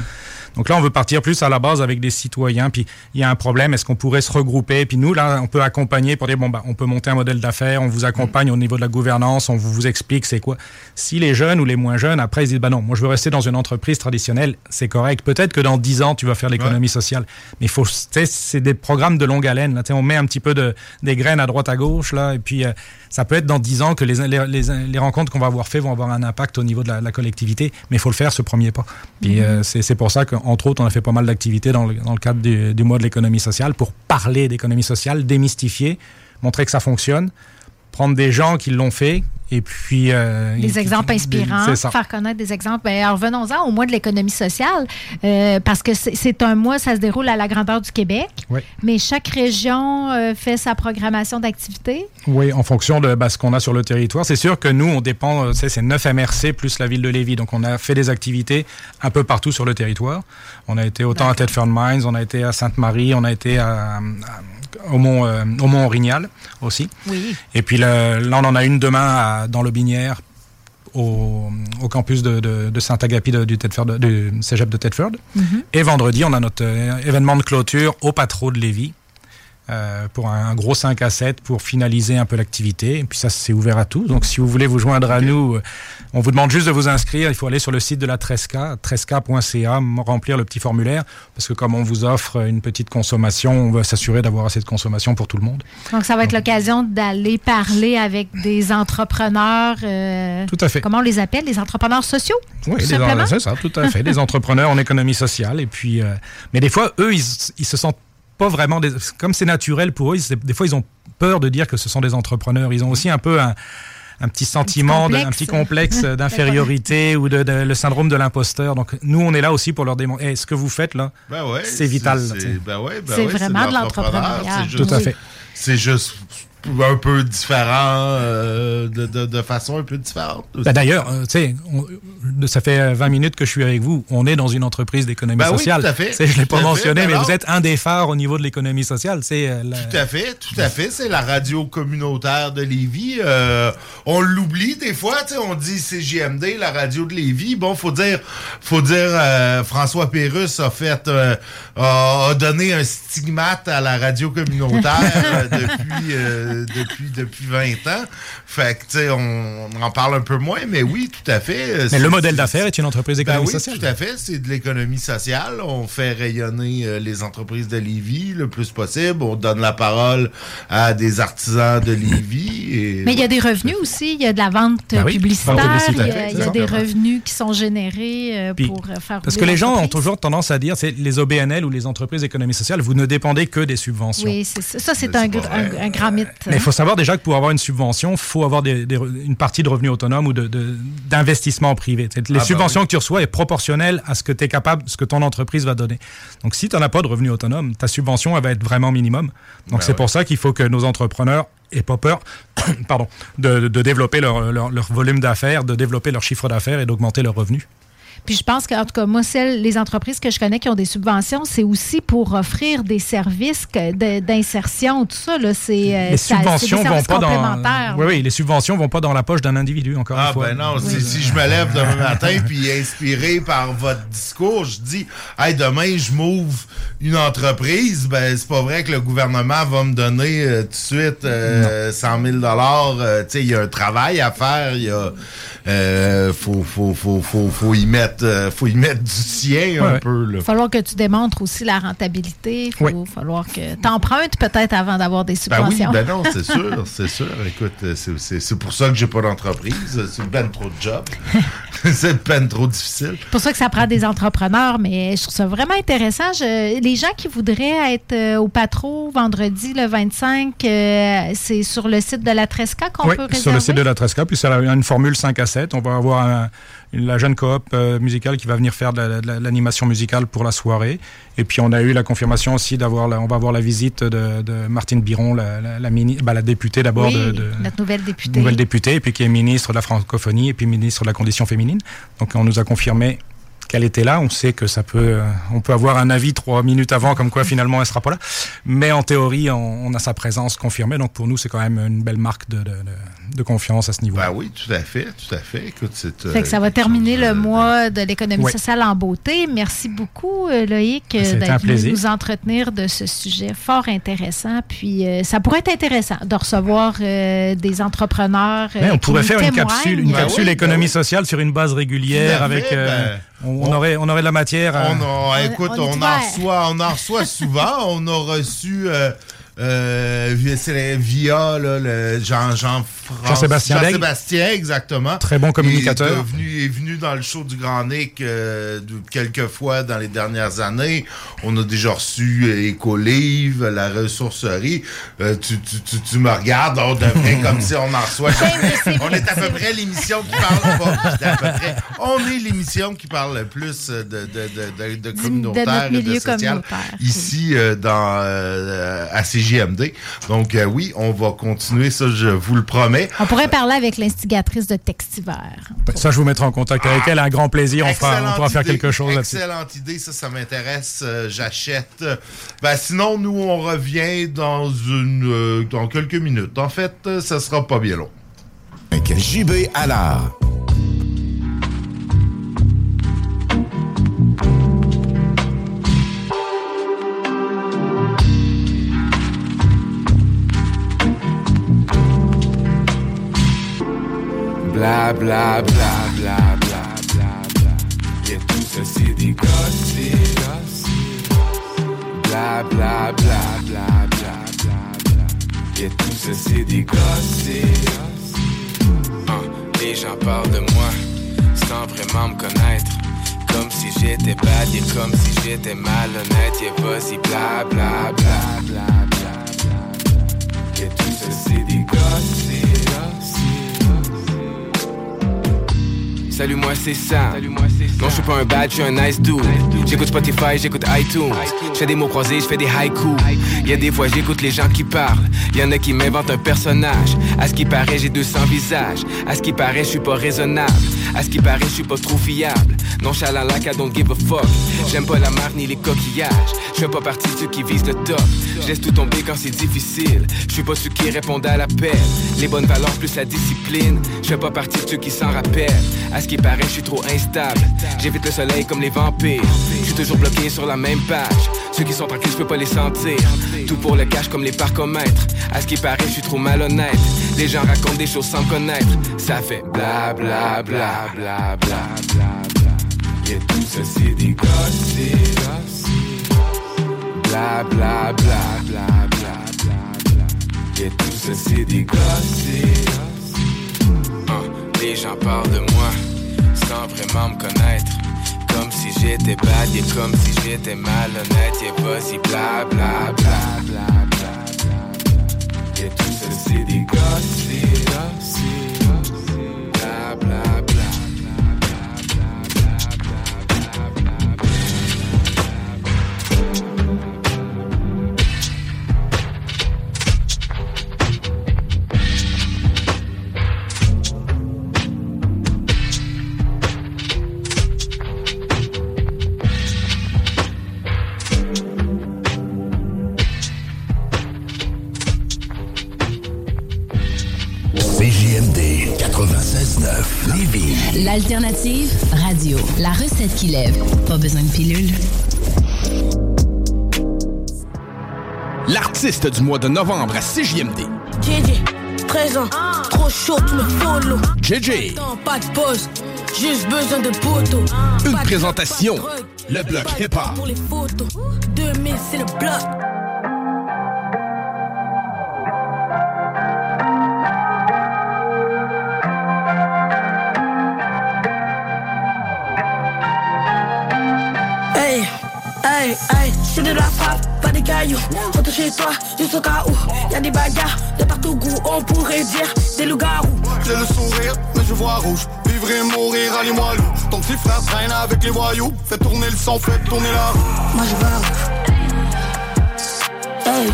Donc là, on veut partir plus à la base avec des citoyens, puis il y a un problème, est-ce qu'on pourrait se regrouper, puis nous, là, on peut accompagner pour dire, bon, bah, on peut monter un modèle d'affaires, on vous accompagne au niveau de la gouvernance, on vous, explique c'est quoi. Si les jeunes ou les moins jeunes, après, ils disent, bah non, moi, je veux rester dans une entreprise traditionnelle, c'est correct. Peut-être que dans 10 ans, tu vas faire l'économie sociale. Mais faut, c'est des programmes de longue haleine, là. On met un petit peu de, des graines à droite, à gauche, là, et puis, euh, ça peut être dans 10 ans que les, les, les, les rencontres qu'on va avoir fait vont avoir un impact au niveau de la, la collectivité, mais il faut le faire, ce premier pas. Puis, euh, c'est pour ça qu'entre autres, on a fait pas mal d'activités dans le, dans le cadre du, du mois de l'économie sociale pour parler d'économie sociale, démystifier, montrer que ça fonctionne, prendre des gens qui l'ont fait et puis... euh, des et- exemples inspirants, faire connaître des exemples. Ben, revenons-en au mois de l'économie sociale, euh, parce que c'est un mois, ça se déroule à la grandeur du Québec, Oui. mais chaque région euh, fait sa programmation d'activité. Oui, en fonction de bah, ce qu'on a sur le territoire. C'est sûr que nous, on dépend, euh, c'est 9 MRC plus la ville de Lévis. Donc, on a fait des activités un peu partout sur le territoire. On a été autant à Thetford Mines, on a été à Sainte-Marie, on a été à, à- au Mont, euh, au Mont Orignal aussi. Oui. Et puis le- là, on en a une demain à- dans l'Aubinière, au, au campus de, de, de Saint-Agapi du, du cégep de Thetford. Mhm. Et vendredi, on a notre euh, événement de clôture au Patro de Lévis. Euh, pour un, un gros 5 à 7 pour finaliser un peu l'activité. Et puis ça, c'est ouvert à tous. Donc si vous voulez vous joindre à nous, euh, on vous demande juste de vous inscrire. Il faut aller sur le site de la Tresca, tresca.ca, remplir le petit formulaire. Parce que comme on vous offre une petite consommation, on va s'assurer d'avoir assez de consommation pour tout le monde. Donc, ça va être l'occasion d'aller parler avec des entrepreneurs. euh, Tout à fait. Comment on les appelle? Les entrepreneurs sociaux? Oui, c'est ça, tout à fait. des [LAUGHS] entrepreneurs en économie sociale. Et puis, euh, mais des fois, eux, ils, ils se sentent pas vraiment. Des, comme c'est naturel pour eux, des fois, ils ont peur de dire que ce sont des entrepreneurs. Ils ont aussi un peu un, un petit sentiment, un petit complexe [LAUGHS] d'infériorité ou de, de- le syndrome de l'imposteur. Donc, nous, on est là aussi pour leur démontrer. Ce que vous faites là, Ben ouais, c'est vital. c'est- ben ouais, ben ouais, vraiment de l'entrepreneur, l'entrepreneuriat. Tout à fait. C'est juste un peu différent, euh, de, de- de façon un peu différente. Bah, D'ailleurs, euh, tu sais, on- ça fait 20 minutes que je suis avec vous. On est dans une entreprise d'économie Ben oui, sociale. tout à fait. [LAUGHS] Je ne l'ai pas fait. mentionné, Ben mais vous êtes un des phares au niveau de l'économie sociale. C'est euh, la- Tout à fait, tout à fait. C'est la radio communautaire de Lévis. Euh, on l'oublie des fois, tu sais, on dit CGMD, la radio de Lévis. Bon, faut dire, faut dire, euh, François Pérusse a fait, euh, a, donné un stigmate à la radio communautaire euh, [LAUGHS] depuis, depuis, depuis 20 ans. Fait que, tu sais, on, on en parle un peu moins, mais oui, tout à fait. Mais le modèle d'affaires est une entreprise ben d'économie oui, sociale. tout à fait. C'est de l'économie sociale. On fait rayonner euh, les entreprises de Lévis le plus possible. On donne la parole à des artisans de Lévis. Et... Mais il y a des revenus aussi, il y a de la vente Ben oui, publicitaire, il y a, y des revenus qui sont générés euh, Puis, pour euh, faire Parce que les gens ont toujours tendance à dire, c'est les OBNL ou les entreprises d'économie sociale, vous ne dépendez que des subventions. Oui, c'est ça. Ça, c'est un, un grand mythe. Mais il faut savoir déjà que pour avoir une subvention, il faut avoir des- des re- une partie de revenus autonomes ou de- de- d'investissement privé. Les Ah bah subventions que tu reçois est proportionnelle à ce que tu es capable, ce que ton entreprise va donner. Donc si tu n'as pas de revenus autonomes, ta subvention elle va être vraiment minimum. Donc Ben c'est pour ça qu'il faut que nos entrepreneurs aient pas peur [COUGHS] pardon, de, de développer leur, leur- leur volume d'affaires, de développer leur chiffre d'affaires et d'augmenter leurs revenus. Puis je pense qu'en tout cas, moi, celles, les entreprises que je connais qui ont des subventions, c'est aussi pour offrir des services de- d'insertion, tout ça. Là, c'est, euh, les ça- c'est des subventions vont pas dans. Oui, oui, les subventions vont pas dans la poche d'un individu, encore Ah une fois. ben non, si, si je me lève demain matin puis inspiré par votre discours, je dis Hey, demain je m'ouvre une entreprise, ben c'est pas vrai que le gouvernement va me donner euh, tout de suite euh, 100 000 euh, Tu sais, il y a un travail à faire, il y a euh, faut, faut, faut, faut, faut y mettre euh, faut y mettre du sien un Ouais. peu. Il va falloir que tu démontres aussi la rentabilité. Il va falloir que tu empruntes peut-être avant d'avoir des Ben oui, subventions. ben non, c'est [LAUGHS] sûr, c'est sûr. Écoute, euh, c'est- c'est c'est pour ça que j'ai pas d'entreprise. C'est ben trop de job. [LAUGHS] c'est ben trop difficile. C'est pour ça que ça prend des entrepreneurs, mais je trouve ça vraiment intéressant. Je- les gens qui voudraient être euh, au Patro vendredi le 25, euh, c'est sur le site de la Tresca qu'on Oui, peut réserver. sur le site de la Tresca, puis c'est une formule 5 à 7. On va avoir un- une- la jeune coop euh, musicale qui va venir faire de la- de la- de l'animation musicale pour la soirée. Et puis on a eu la confirmation aussi d'avoir, la- on va avoir la visite de, de Martine Biron, la, la- la mini- bah, la députée d'abord Oui, de, de- notre nouvelle députée. nouvelle députée, et puis qui est ministre de la francophonie et puis ministre de la condition féminine. Donc on nous a confirmé qu'elle était là. On sait que ça peut, euh, on peut avoir un avis trois minutes avant, comme quoi finalement elle sera pas là. Mais en théorie, on, on a sa présence confirmée. Donc pour nous, c'est quand même une belle marque de, de- de- de confiance à ce niveau. Ben oui, tout à fait, tout à fait. Écoute, c'est. euh, Fait que ça va terminer le mois de l'économie Oui. sociale en beauté. Merci beaucoup, euh, Loïc, un d'être venu nous entretenir de ce sujet fort intéressant. Puis euh, ça pourrait être intéressant de recevoir euh, des entrepreneurs. euh, Ouais, on qui pourrait faire une capsule, une Ben capsule oui, ben économie oui. sociale sur une base régulière avec. euh, ben, on, on aurait, on aurait de la matière. à- On a- écoute, on on, en reçoit, on en reçoit souvent. on a reçu euh, euh, c'est via là, le Jean, Jean, Jean-Sébastien Daigle. Jean-Sébastien, exactement. Très bon communicateur. Il est, devenu- est venu dans le show du Grand Nick euh, quelques fois dans les dernières années. On a déjà reçu euh, Écolive, la ressourcerie. Euh, tu, tu, tu, tu me regardes, on devrait comme si on en reçoit. [LAUGHS] on est à peu près l'émission qui parle pas. à peu près- on est l'émission qui parle le plus de, de, de, de, de communautaire et de social communautaire. ici euh, dans euh, à CJMD. Donc euh, oui, on va continuer ça, je vous le promets. On pourrait parler avec l'instigatrice de Textiver. Ça, je vous mettrai en contact avec elle. Un grand plaisir. On, fera, on pourra faire quelque chose là-dessus. Excellente idée, ça, ça m'intéresse. euh, J'achète. Ben, sinon, nous, on revient dans une euh, dans quelques minutes. En fait, euh, ça sera pas bien long. JB Allard. Bla bla bla bla bla bla bla. Et tout ça c'est des gossips. Bla bla bla bla bla bla bla. Et tout ça c'est des gossips. Ah, les gens parlent de moi sans vraiment me connaître. Comme si j'étais bad et comme si j'étais malhonnête. Et vas-y bla bla bla bla bla bla. Et tout ça c'est des gossips. Salut moi c'est Sam Non je suis pas un bad, je suis un nice dude. J'écoute Spotify, j'écoute iTunes. Je fais des mots croisés, je fais des haïkus. Y a des fois j'écoute les gens qui parlent. Y en a qui m'inventent un personnage. À ce qui paraît j'ai 200 visages. À ce qui paraît je suis pas raisonnable À ce qui paraît je suis pas trop fiable. Nonchalant like I don't give a fuck. J'aime pas la mar ni les coquillages. Je fais pas partie de ceux qui visent le top. Je laisse tout tomber quand c'est difficile. Je suis pas ceux qui répondent à l'appel. Les bonnes valeurs plus la discipline. Je fais pas partie de ceux qui s'en rappellent. À ce qui paraît je suis trop instable. J'évite le soleil comme les vampires. Je suis toujours bloqué sur la même page. Ceux qui sont tranquilles je peux pas les sentir Tout pour le cash comme les parcomètres. À ce qui paraît je suis trop malhonnête. Les gens racontent des choses sans connaître. Ça fait bla bla bla bla bla bla Et tout ça c'est des gossips. Bla bla bla bla bla bla Et tout ça c'est des Hein, Les gens parlent de moi sans vraiment me connaître. Comme si j'étais bad et comme si j'étais malhonnête. Et vas-y, bla bla bla bla bla bla. connais tous, c'est le CD L'alternative radio. La recette qui lève. Pas besoin de pilule. L'artiste du mois de novembre à CJMD. JJ, 13 ans, trop chaud, tu me follow. JJ. Pas de pause, juste besoin de poteau. Une présentation. Le bloc hip-hop. Pour les photos, 2000 c'est le bloc. Cailloux. Rentre chez toi, juste au cas où. Y'a des bagarres de partout goût, on pourrait dire des loups-garous. J'ai le sourire, mais je vois rouge. Vivre et mourir, allez-moi loup. Ton petit frère traîne avec les voyous. Fais tourner le son, fais tourner la roue. Moi je vois rouge. Hey,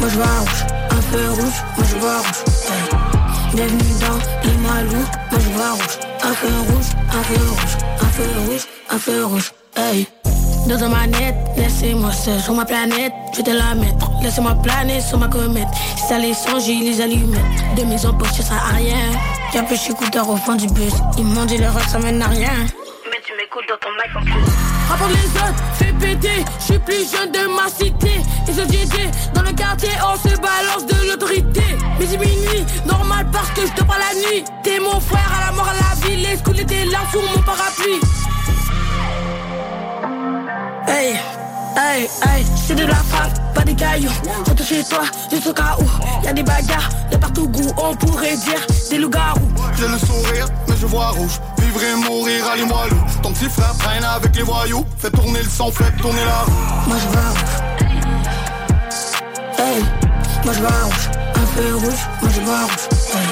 moi je vois rouge. Un feu rouge, moi je vois rouge. Hey. Bienvenue dans les malous, moi je vois rouge. Un feu rouge, un feu rouge, un feu rouge, un feu rouge. Hey. Dans ta manette, laissez-moi seul sur ma planète, je vais te la mettre. Laissez-moi planer sur ma comète. Si ça les songe, les allumettes. De mise en poche, ça sert à rien. J'ai un peu écouteur au fond du bus. Ils m'ont dit le rock, ça mène à rien. Mais tu m'écoutes dans ton mic en plus. Rapport les autres, fais péter. Je suis plus jeune de ma cité. Et société, dans le quartier, on se balance de l'autorité. Mais c'est minuit, normal parce que je te parle la nuit. T'es mon frère à la mort à la vie. Les schools étaient là sous mon parapluie. Hey, hey, hey, c'est de la frappe, pas des cailloux. Rentre chez toi, juste au cas où. Y'a des bagarres de partout goût, on pourrait dire des loups-garous. J'ai le sourire, mais je vois rouge. Vivre et mourir, allez-moi loup. Ton petit frère traîne avec les voyous. Fais tourner le son, fais tourner la roue. Moi je vois rouge. Hey, moi je vois rouge. Un feu rouge, moi je vois rouge. Hey.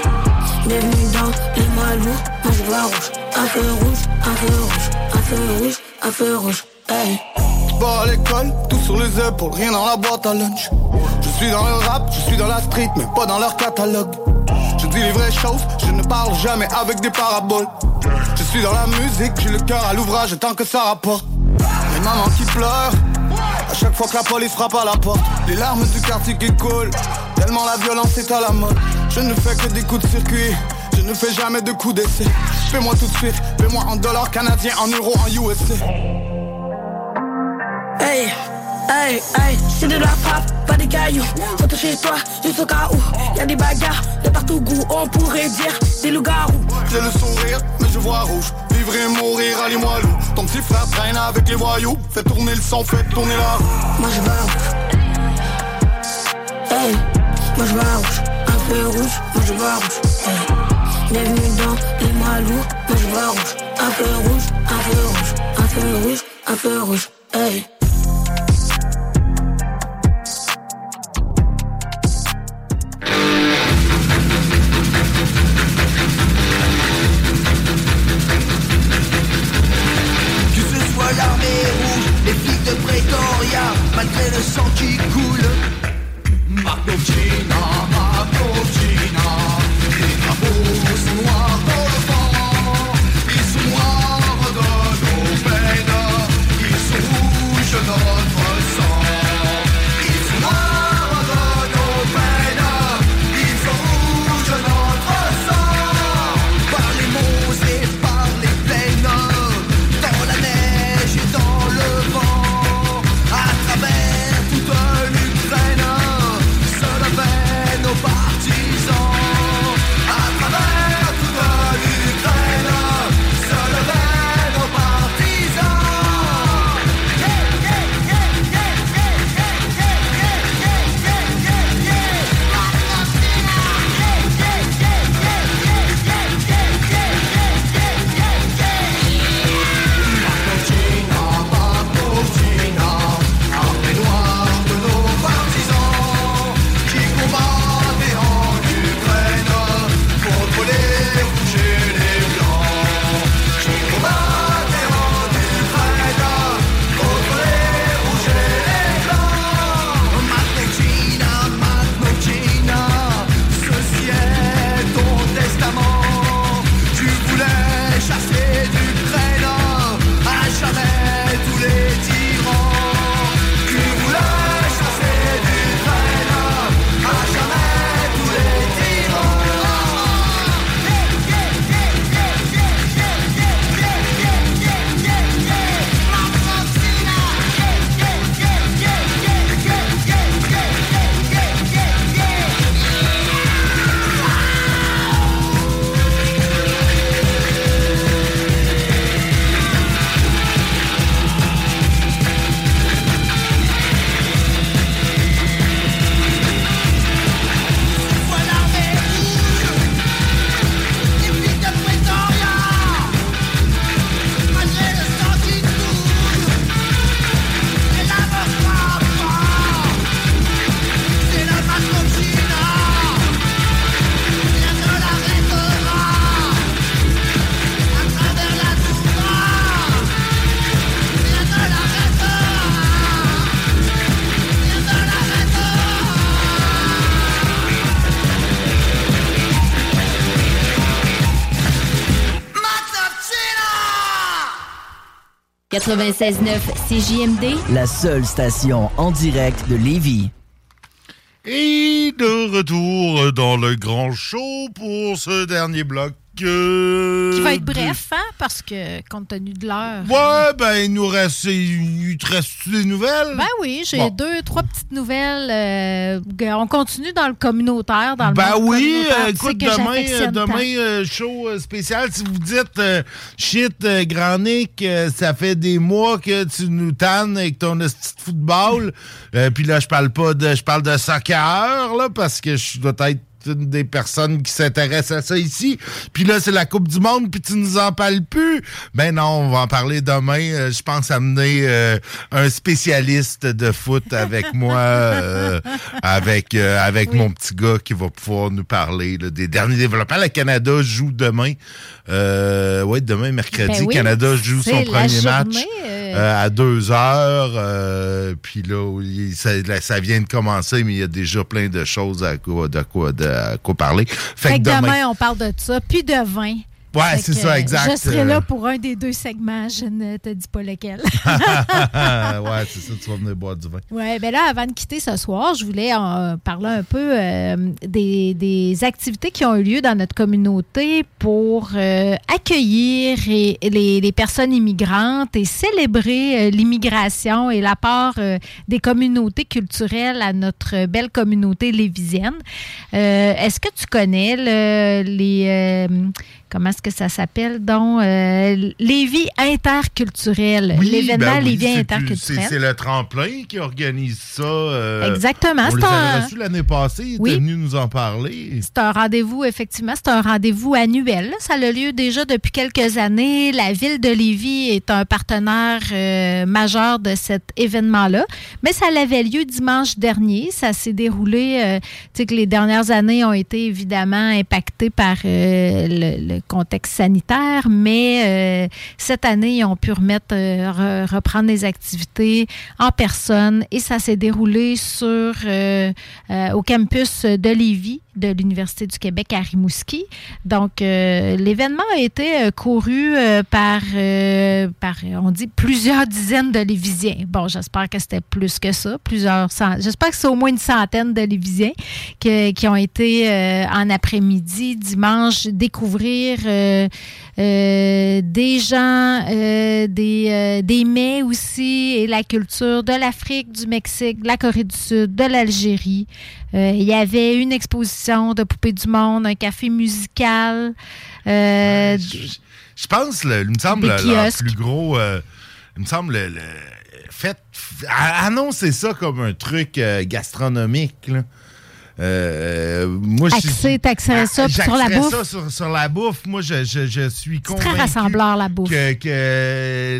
Bienvenue dans les malous, moi je vois rouge. Un feu rouge, un feu rouge, un feu rouge, un feu rouge. Hey. Tout sur les épaules, rien dans la boîte à lunch. Je suis dans le rap, je suis dans la street, mais pas dans leur catalogue. Je dis les vraies choses, je ne parle jamais avec des paraboles. Je suis dans la musique, j'ai le cœur à l'ouvrage tant que ça rapporte. Les mamans qui pleurent, à chaque fois que la police frappe à la porte. Les larmes du quartier qui coulent, tellement la violence est à la mode. Je ne fais que des coups de circuit, je ne fais jamais de coups d'essai. Fais-moi tout de suite, fais-moi en dollars canadiens, en euros, en USC. Hey, hey, hey, c'est de la frappe, pas des cailloux. Rentre chez toi, juste au cas où. Y'a des bagarres de partout goût, on pourrait dire des loups-garous. J'ai le sourire, mais je vois rouge. Vivre et mourir, allez-moi loup. Ton petit frère traîne avec les voyous. Fais tourner le son, fais tourner la roue. Moi je vois rouge. Hey, moi je vois rouge. Un feu rouge, moi je vois rouge. Hey. Bienvenue dans les malous, moi je vois rouge. Un feu rouge, un feu rouge, un feu rouge, un feu rouge. Hey. Les flics de Pretoria, malgré le sang qui coule. Marcovcina, Marcovcina, les drapeaux sont noirs 96.9 CJMD, La seule station en direct de Lévis. Et de retour dans le grand show pour ce dernier bloc. Euh, Qui va être bref, hein, parce que compte tenu de l'heure. Ouais, ben, il nous reste, il te reste des nouvelles? Ben oui, j'ai Bon. deux, trois petites nouvelles. euh, on continue dans le communautaire, dans le Ben monde oui, euh, écoute, demain, euh, demain show spécial. Si vous dites shit, Grand Nick, ça fait des mois que tu nous tannes avec ton de football. Puis là, je parle pas de je parle de soccer, là, parce que je dois être une des personnes qui s'intéressent à ça ici. Puis là, c'est la Coupe du Monde, puis tu nous en parles plus. Ben non, on va en parler demain. Euh, je pense amener euh, un spécialiste de foot avec [LAUGHS] moi, euh, avec, avec mon petit gars qui va pouvoir nous parler là, des derniers développements. Le Canada joue demain. Euh, ouais, demain, mercredi, Ben oui, Canada joue son premier match journée, à deux heures. Puis là, ça, là, ça vient de commencer, mais il y a déjà plein de choses à quoi, de quoi, de, à quoi parler. Fait, Fait que que demain, demain, on parle de ça, puis de vin. Ouais, c'est ça, exact. Je serai Euh, là pour un des deux segments, je ne te dis pas lequel. [LAUGHS] ouais, c'est ça, tu vas venir boire du vin. Oui, bien là, avant de quitter ce soir, je voulais en parler un peu euh, des, des activités qui ont eu lieu dans notre communauté pour euh, accueillir et- les, les personnes immigrantes et célébrer euh, l'immigration et l'apport euh, des communautés culturelles à notre belle communauté lévisienne. Euh, Est-ce que tu connais le- les... comment est-ce que ça s'appelle, donc? Euh, Lévis interculturel. L'événement ben oui, Lévis c'est interculturel. Le tremplin qui organise ça. euh, Exactement, On avait reçus l'année passée, ils Oui. étaient venus nous en parler. C'est un rendez-vous, effectivement, c'est un rendez-vous annuel. là. Ça a lieu déjà depuis quelques années. La ville de Lévis est un partenaire euh, majeur de cet événement-là. Mais ça avait lieu dimanche dernier. Ça s'est déroulé, euh, tu sais que les dernières années ont été évidemment impactées par euh, le, le contexte sanitaire, mais euh, cette année, ont pu remettre, euh, re- reprendre les activités en personne et ça s'est déroulé sur, euh, au campus de Lévis de l'Université du Québec à Rimouski. Donc, euh, l'événement a été euh, couru euh, par, par, on dit, plusieurs dizaines de Lévisiens. Bon, j'espère que c'était plus que ça, plusieurs J'espère que c'est au moins une centaine de Lévisiens qui ont été en après-midi, dimanche, découvrir des gens, des, des mets aussi et la culture de l'Afrique, du Mexique, de la Corée du Sud, de l'Algérie. Il y avait une exposition de poupées du monde, un café musical. euh, Je pense, le- il me semble, le- plus gros. euh, il me semble, le, le- fait, a- annoncer ça comme un truc euh, gastronomique. Là. Euh, moi, je- Axé, t'axerais ça sur la bouffe? ça sur, sur la bouffe. Moi, je, je- je suis c'est convaincu très rassembleur, la bouffe. que, que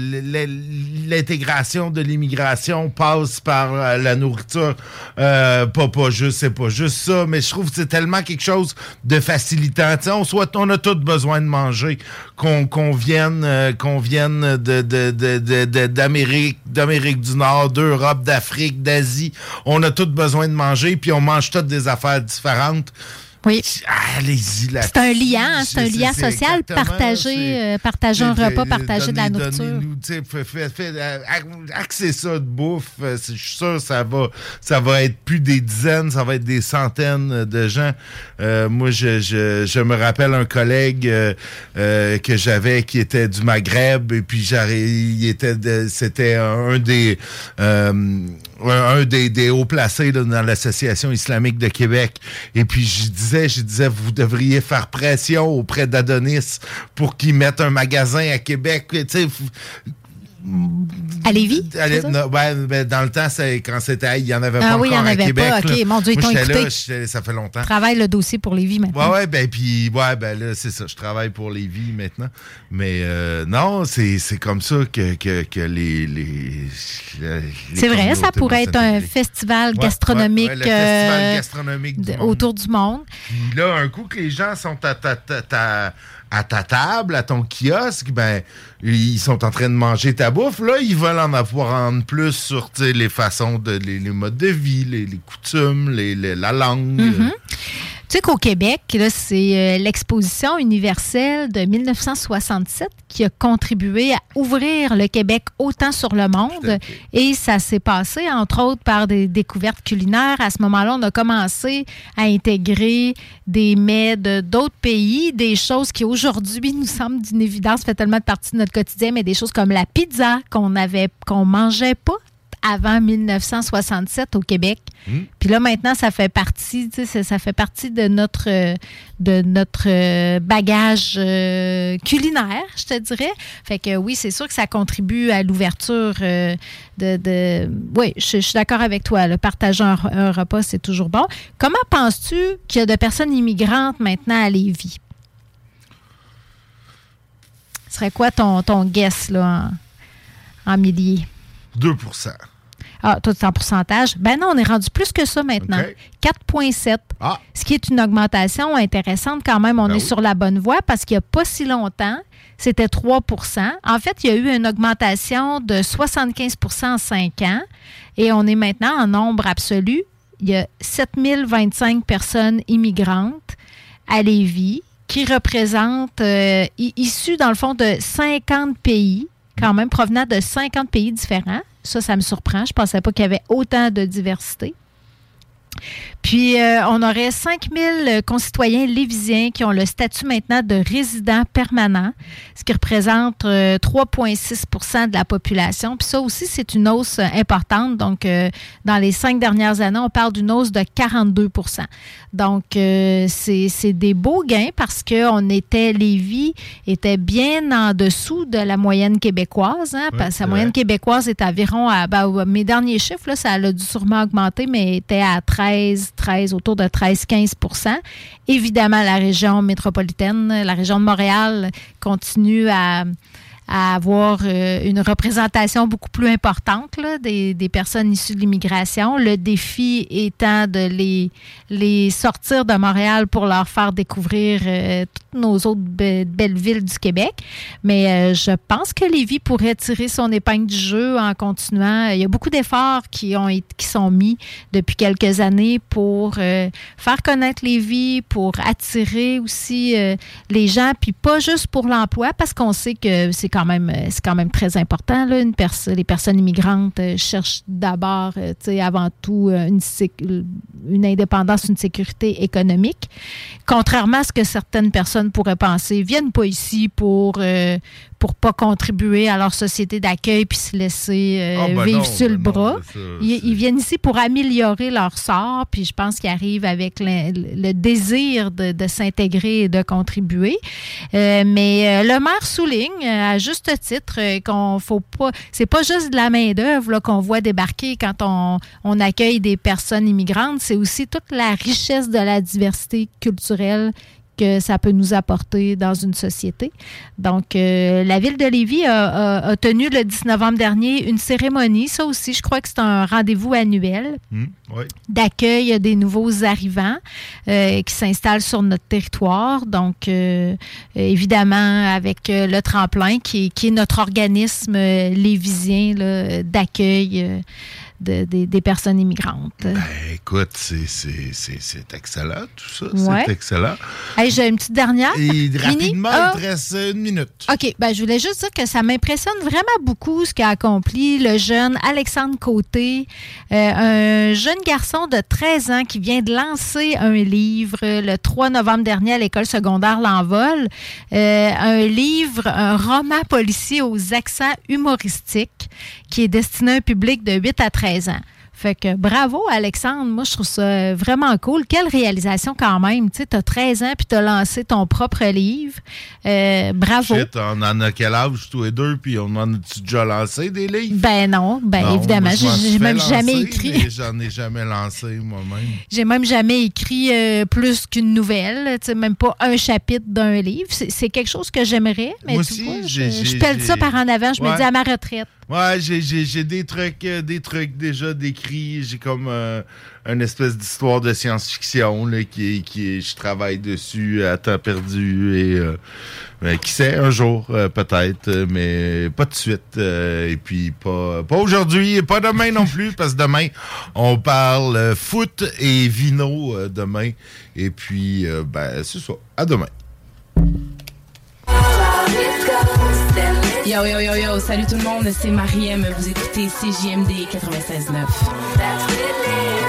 l'intégration de l'immigration passe par euh, la nourriture. Euh, pas, pas juste, c'est pas juste ça, mais je trouve que c'est tellement quelque chose de facilitant. On, soit, on a tous besoin de manger, qu'on qu'on vienne, euh, qu'on vienne de, de- de- de- de- d'Amérique, d'Amérique du Nord, d'Europe, d'Afrique, d'Asie. On a tous besoin de manger, puis on mange toutes des affaires différentes. Oui. Allez-y là. C'est un lien, hein, c'est un lien social, partager, euh, partager un repas, partager de la nourriture. fait- fait- fait- euh, axez ça de bouffe. euh, Je suis sûr ça va, ça va être plus des dizaines, ça va être des centaines de gens. Euh, moi, je, je, je me rappelle un collègue euh, euh, que j'avais qui était du Maghreb et puis il était c'était un des euh, un des, des hauts placés là, dans l'association islamique de Québec. Et puis je disais je disais vous devriez faire pression auprès d'Adonis pour qu'il mette un magasin à Québec À Lévis? Allez, non, ben, dans le temps, quand c'était, il n'y en avait Ah pas oui, il y encore en à avait Québec. pas. OK, mon Dieu, ils Moi, t'ont j'étais là, écouté. ça fait longtemps. Travaille le dossier pour Lévis maintenant. Ouais, ouais, ben, puis, ouais, ben, là, c'est ça. Je travaille pour les vies maintenant. Mais, euh, non, c'est comme ça que, que, que les, les, les C'est vrai, ça pourrait être un festival gastronomique, ouais, ouais, le festival euh, gastronomique du de- monde. autour du monde. Puis là, un coup que les gens sont à ta- à ta table, à ton kiosque, ben, ils sont en train de manger ta bouffe. Là, ils veulent en avoir en plus sur les façons, de, les, modes de vie, les, coutumes, les, la langue. Mhm. Tu sais qu'au Québec, c'est euh, l'exposition universelle de 1967 qui a contribué à ouvrir le Québec autant sur le monde. Et ça s'est passé, entre autres, par des découvertes culinaires. À ce moment-là, on a commencé à intégrer des mets de d'autres pays, des choses qui aujourd'hui nous semblent d'une évidence, fait tellement partie de notre quotidien, mais des choses comme la pizza qu'on avait, qu'on mangeait pas avant 1967 au Québec. Hmm. Puis là, maintenant, ça fait partie, tu sais, ça fait partie de notre, de notre euh, bagage euh, culinaire, je te dirais. Fait que oui, c'est sûr que ça contribue à l'ouverture euh, de, de- Oui, je, je suis d'accord avec toi. Le partager un, un repas, c'est toujours bon. Comment penses-tu qu'il y a de personnes immigrantes maintenant à Lévis? Ce serait quoi ton, ton guess, là, en, en milliers? 2 Ah, toi, c'est en pourcentage. Ben non, on est rendu plus que ça maintenant. OK. 4,7. Ce qui est une augmentation intéressante quand même. On Ben est oui. sur la bonne voie parce qu'il n'y a pas si longtemps, c'était 3% En fait, il y a eu une augmentation de 75% en 5 ans et on est maintenant en nombre absolu. Il y a 7025 personnes immigrantes à Lévis qui représentent, euh, issues dans le fond de 50 pays, quand même provenant de 50 pays différents. Ça, ça me surprend. Je pensais pas qu'il y avait autant de diversité. Puis, euh, on aurait 5000 concitoyens lévisiens qui ont le statut maintenant de résident permanent, ce qui représente euh, 3,6% de la population. Puis ça aussi, c'est une hausse euh, importante. Donc, euh, dans les cinq dernières années, on parle d'une hausse de 42% Donc, c'est des beaux gains parce qu'on était, Lévis était bien en dessous de la moyenne québécoise. Hein, parce la moyenne québécoise est environ à, ben, mes derniers chiffres, là, ça a dû sûrement augmenter, mais était à 13, 13, autour de 13-15% Évidemment, la région métropolitaine, la région de Montréal continue à, à avoir euh, une représentation beaucoup plus importante là, des, des personnes issues de l'immigration. Le défi étant de les, les sortir de Montréal pour leur faire découvrir euh, toutes nos autres be- belles villes du Québec. Mais euh, je pense que Lévis pourrait tirer son épingle du jeu en continuant. Il y a beaucoup d'efforts qui, ont été- qui sont mis depuis quelques années pour faire connaître Lévis, pour attirer aussi les gens, puis pas juste pour l'emploi, parce qu'on sait que c'est quand même euh, c'est quand même très important. Là, une pers- les personnes immigrantes euh, cherchent d'abord, euh, avant tout, une, indépendance, une sécurité économique. Contrairement à ce que certaines personnes pourraient penser, ils viennent pas ici pour euh, pour pas contribuer à leur société d'accueil puis se laisser euh, Ah, ben vivre non, sur le ben non, bras. ben ça, ils, ils viennent ici pour améliorer leur sort, puis je pense qu'ils arrivent avec le, le désir de, de s'intégrer et de contribuer. Euh, mais le maire souligne, à juste titre, euh, qu'on faut pas. C'est pas juste de la main-d'œuvre qu'on voit débarquer quand on, on accueille des personnes immigrantes, c'est aussi toute la richesse de la diversité culturelle que ça peut nous apporter dans une société. Donc, euh, la ville de Lévis a, a- a tenu le 10 novembre dernier une cérémonie. Ça aussi, je crois que c'est un rendez-vous annuel oui. d'accueil des nouveaux arrivants euh, qui s'installent sur notre territoire. Donc, euh, évidemment, avec le tremplin, qui est, qui est notre organisme lévisien d'accueil de- des- personnes immigrantes. Ben, écoute, c'est- c'est c'est- c'est excellent, tout ça. Ouais. C'est excellent. Hey, J'ai une petite dernière. Et rapidement, Ah. il te reste une minute. OK, ben, je voulais juste dire que ça m'impressionne vraiment beaucoup ce qu'a accompli le jeune Alexandre Côté, euh, un jeune garçon de 13 ans qui vient de lancer un livre le 3 novembre dernier à l'école secondaire L'Envol. Euh, un livre, un roman policier aux accents humoristiques qui est destiné à un public de 8 à 13 ans. Fait que bravo, Alexandre. Moi, je trouve ça vraiment cool. Quelle réalisation quand même. Tu sais, as 13 ans puis tu as lancé ton propre livre. Euh, bravo. Shit, on en a quel âge, tous les deux, puis on en a-tu déjà lancé des livres? Ben non, ben Non, évidemment. J'ai même lancer, jamais écrit. J'en ai jamais lancé moi-même. J'ai même jamais écrit euh, plus qu'une nouvelle, tu sais, même pas un chapitre d'un livre. C'est quelque chose que j'aimerais, mais Moi tu aussi, vois, je, je pèle ça par en avant. Je me dis à ma retraite. Ouais, j'ai- des trucs, euh, des trucs déjà décrits. J'ai comme euh, une espèce d'histoire de science-fiction qui, qui je travaille dessus à temps perdu et euh, euh, qui sait un jour peut-être, mais pas de suite. et puis pas, pas aujourd'hui et pas demain non plus [LAUGHS] parce que demain on parle foot et vino demain. Et puis ben c'est ça. À demain. Yo yo yo yo, salut tout le monde, c'est Mariem, vous écoutez CJMD 96.9.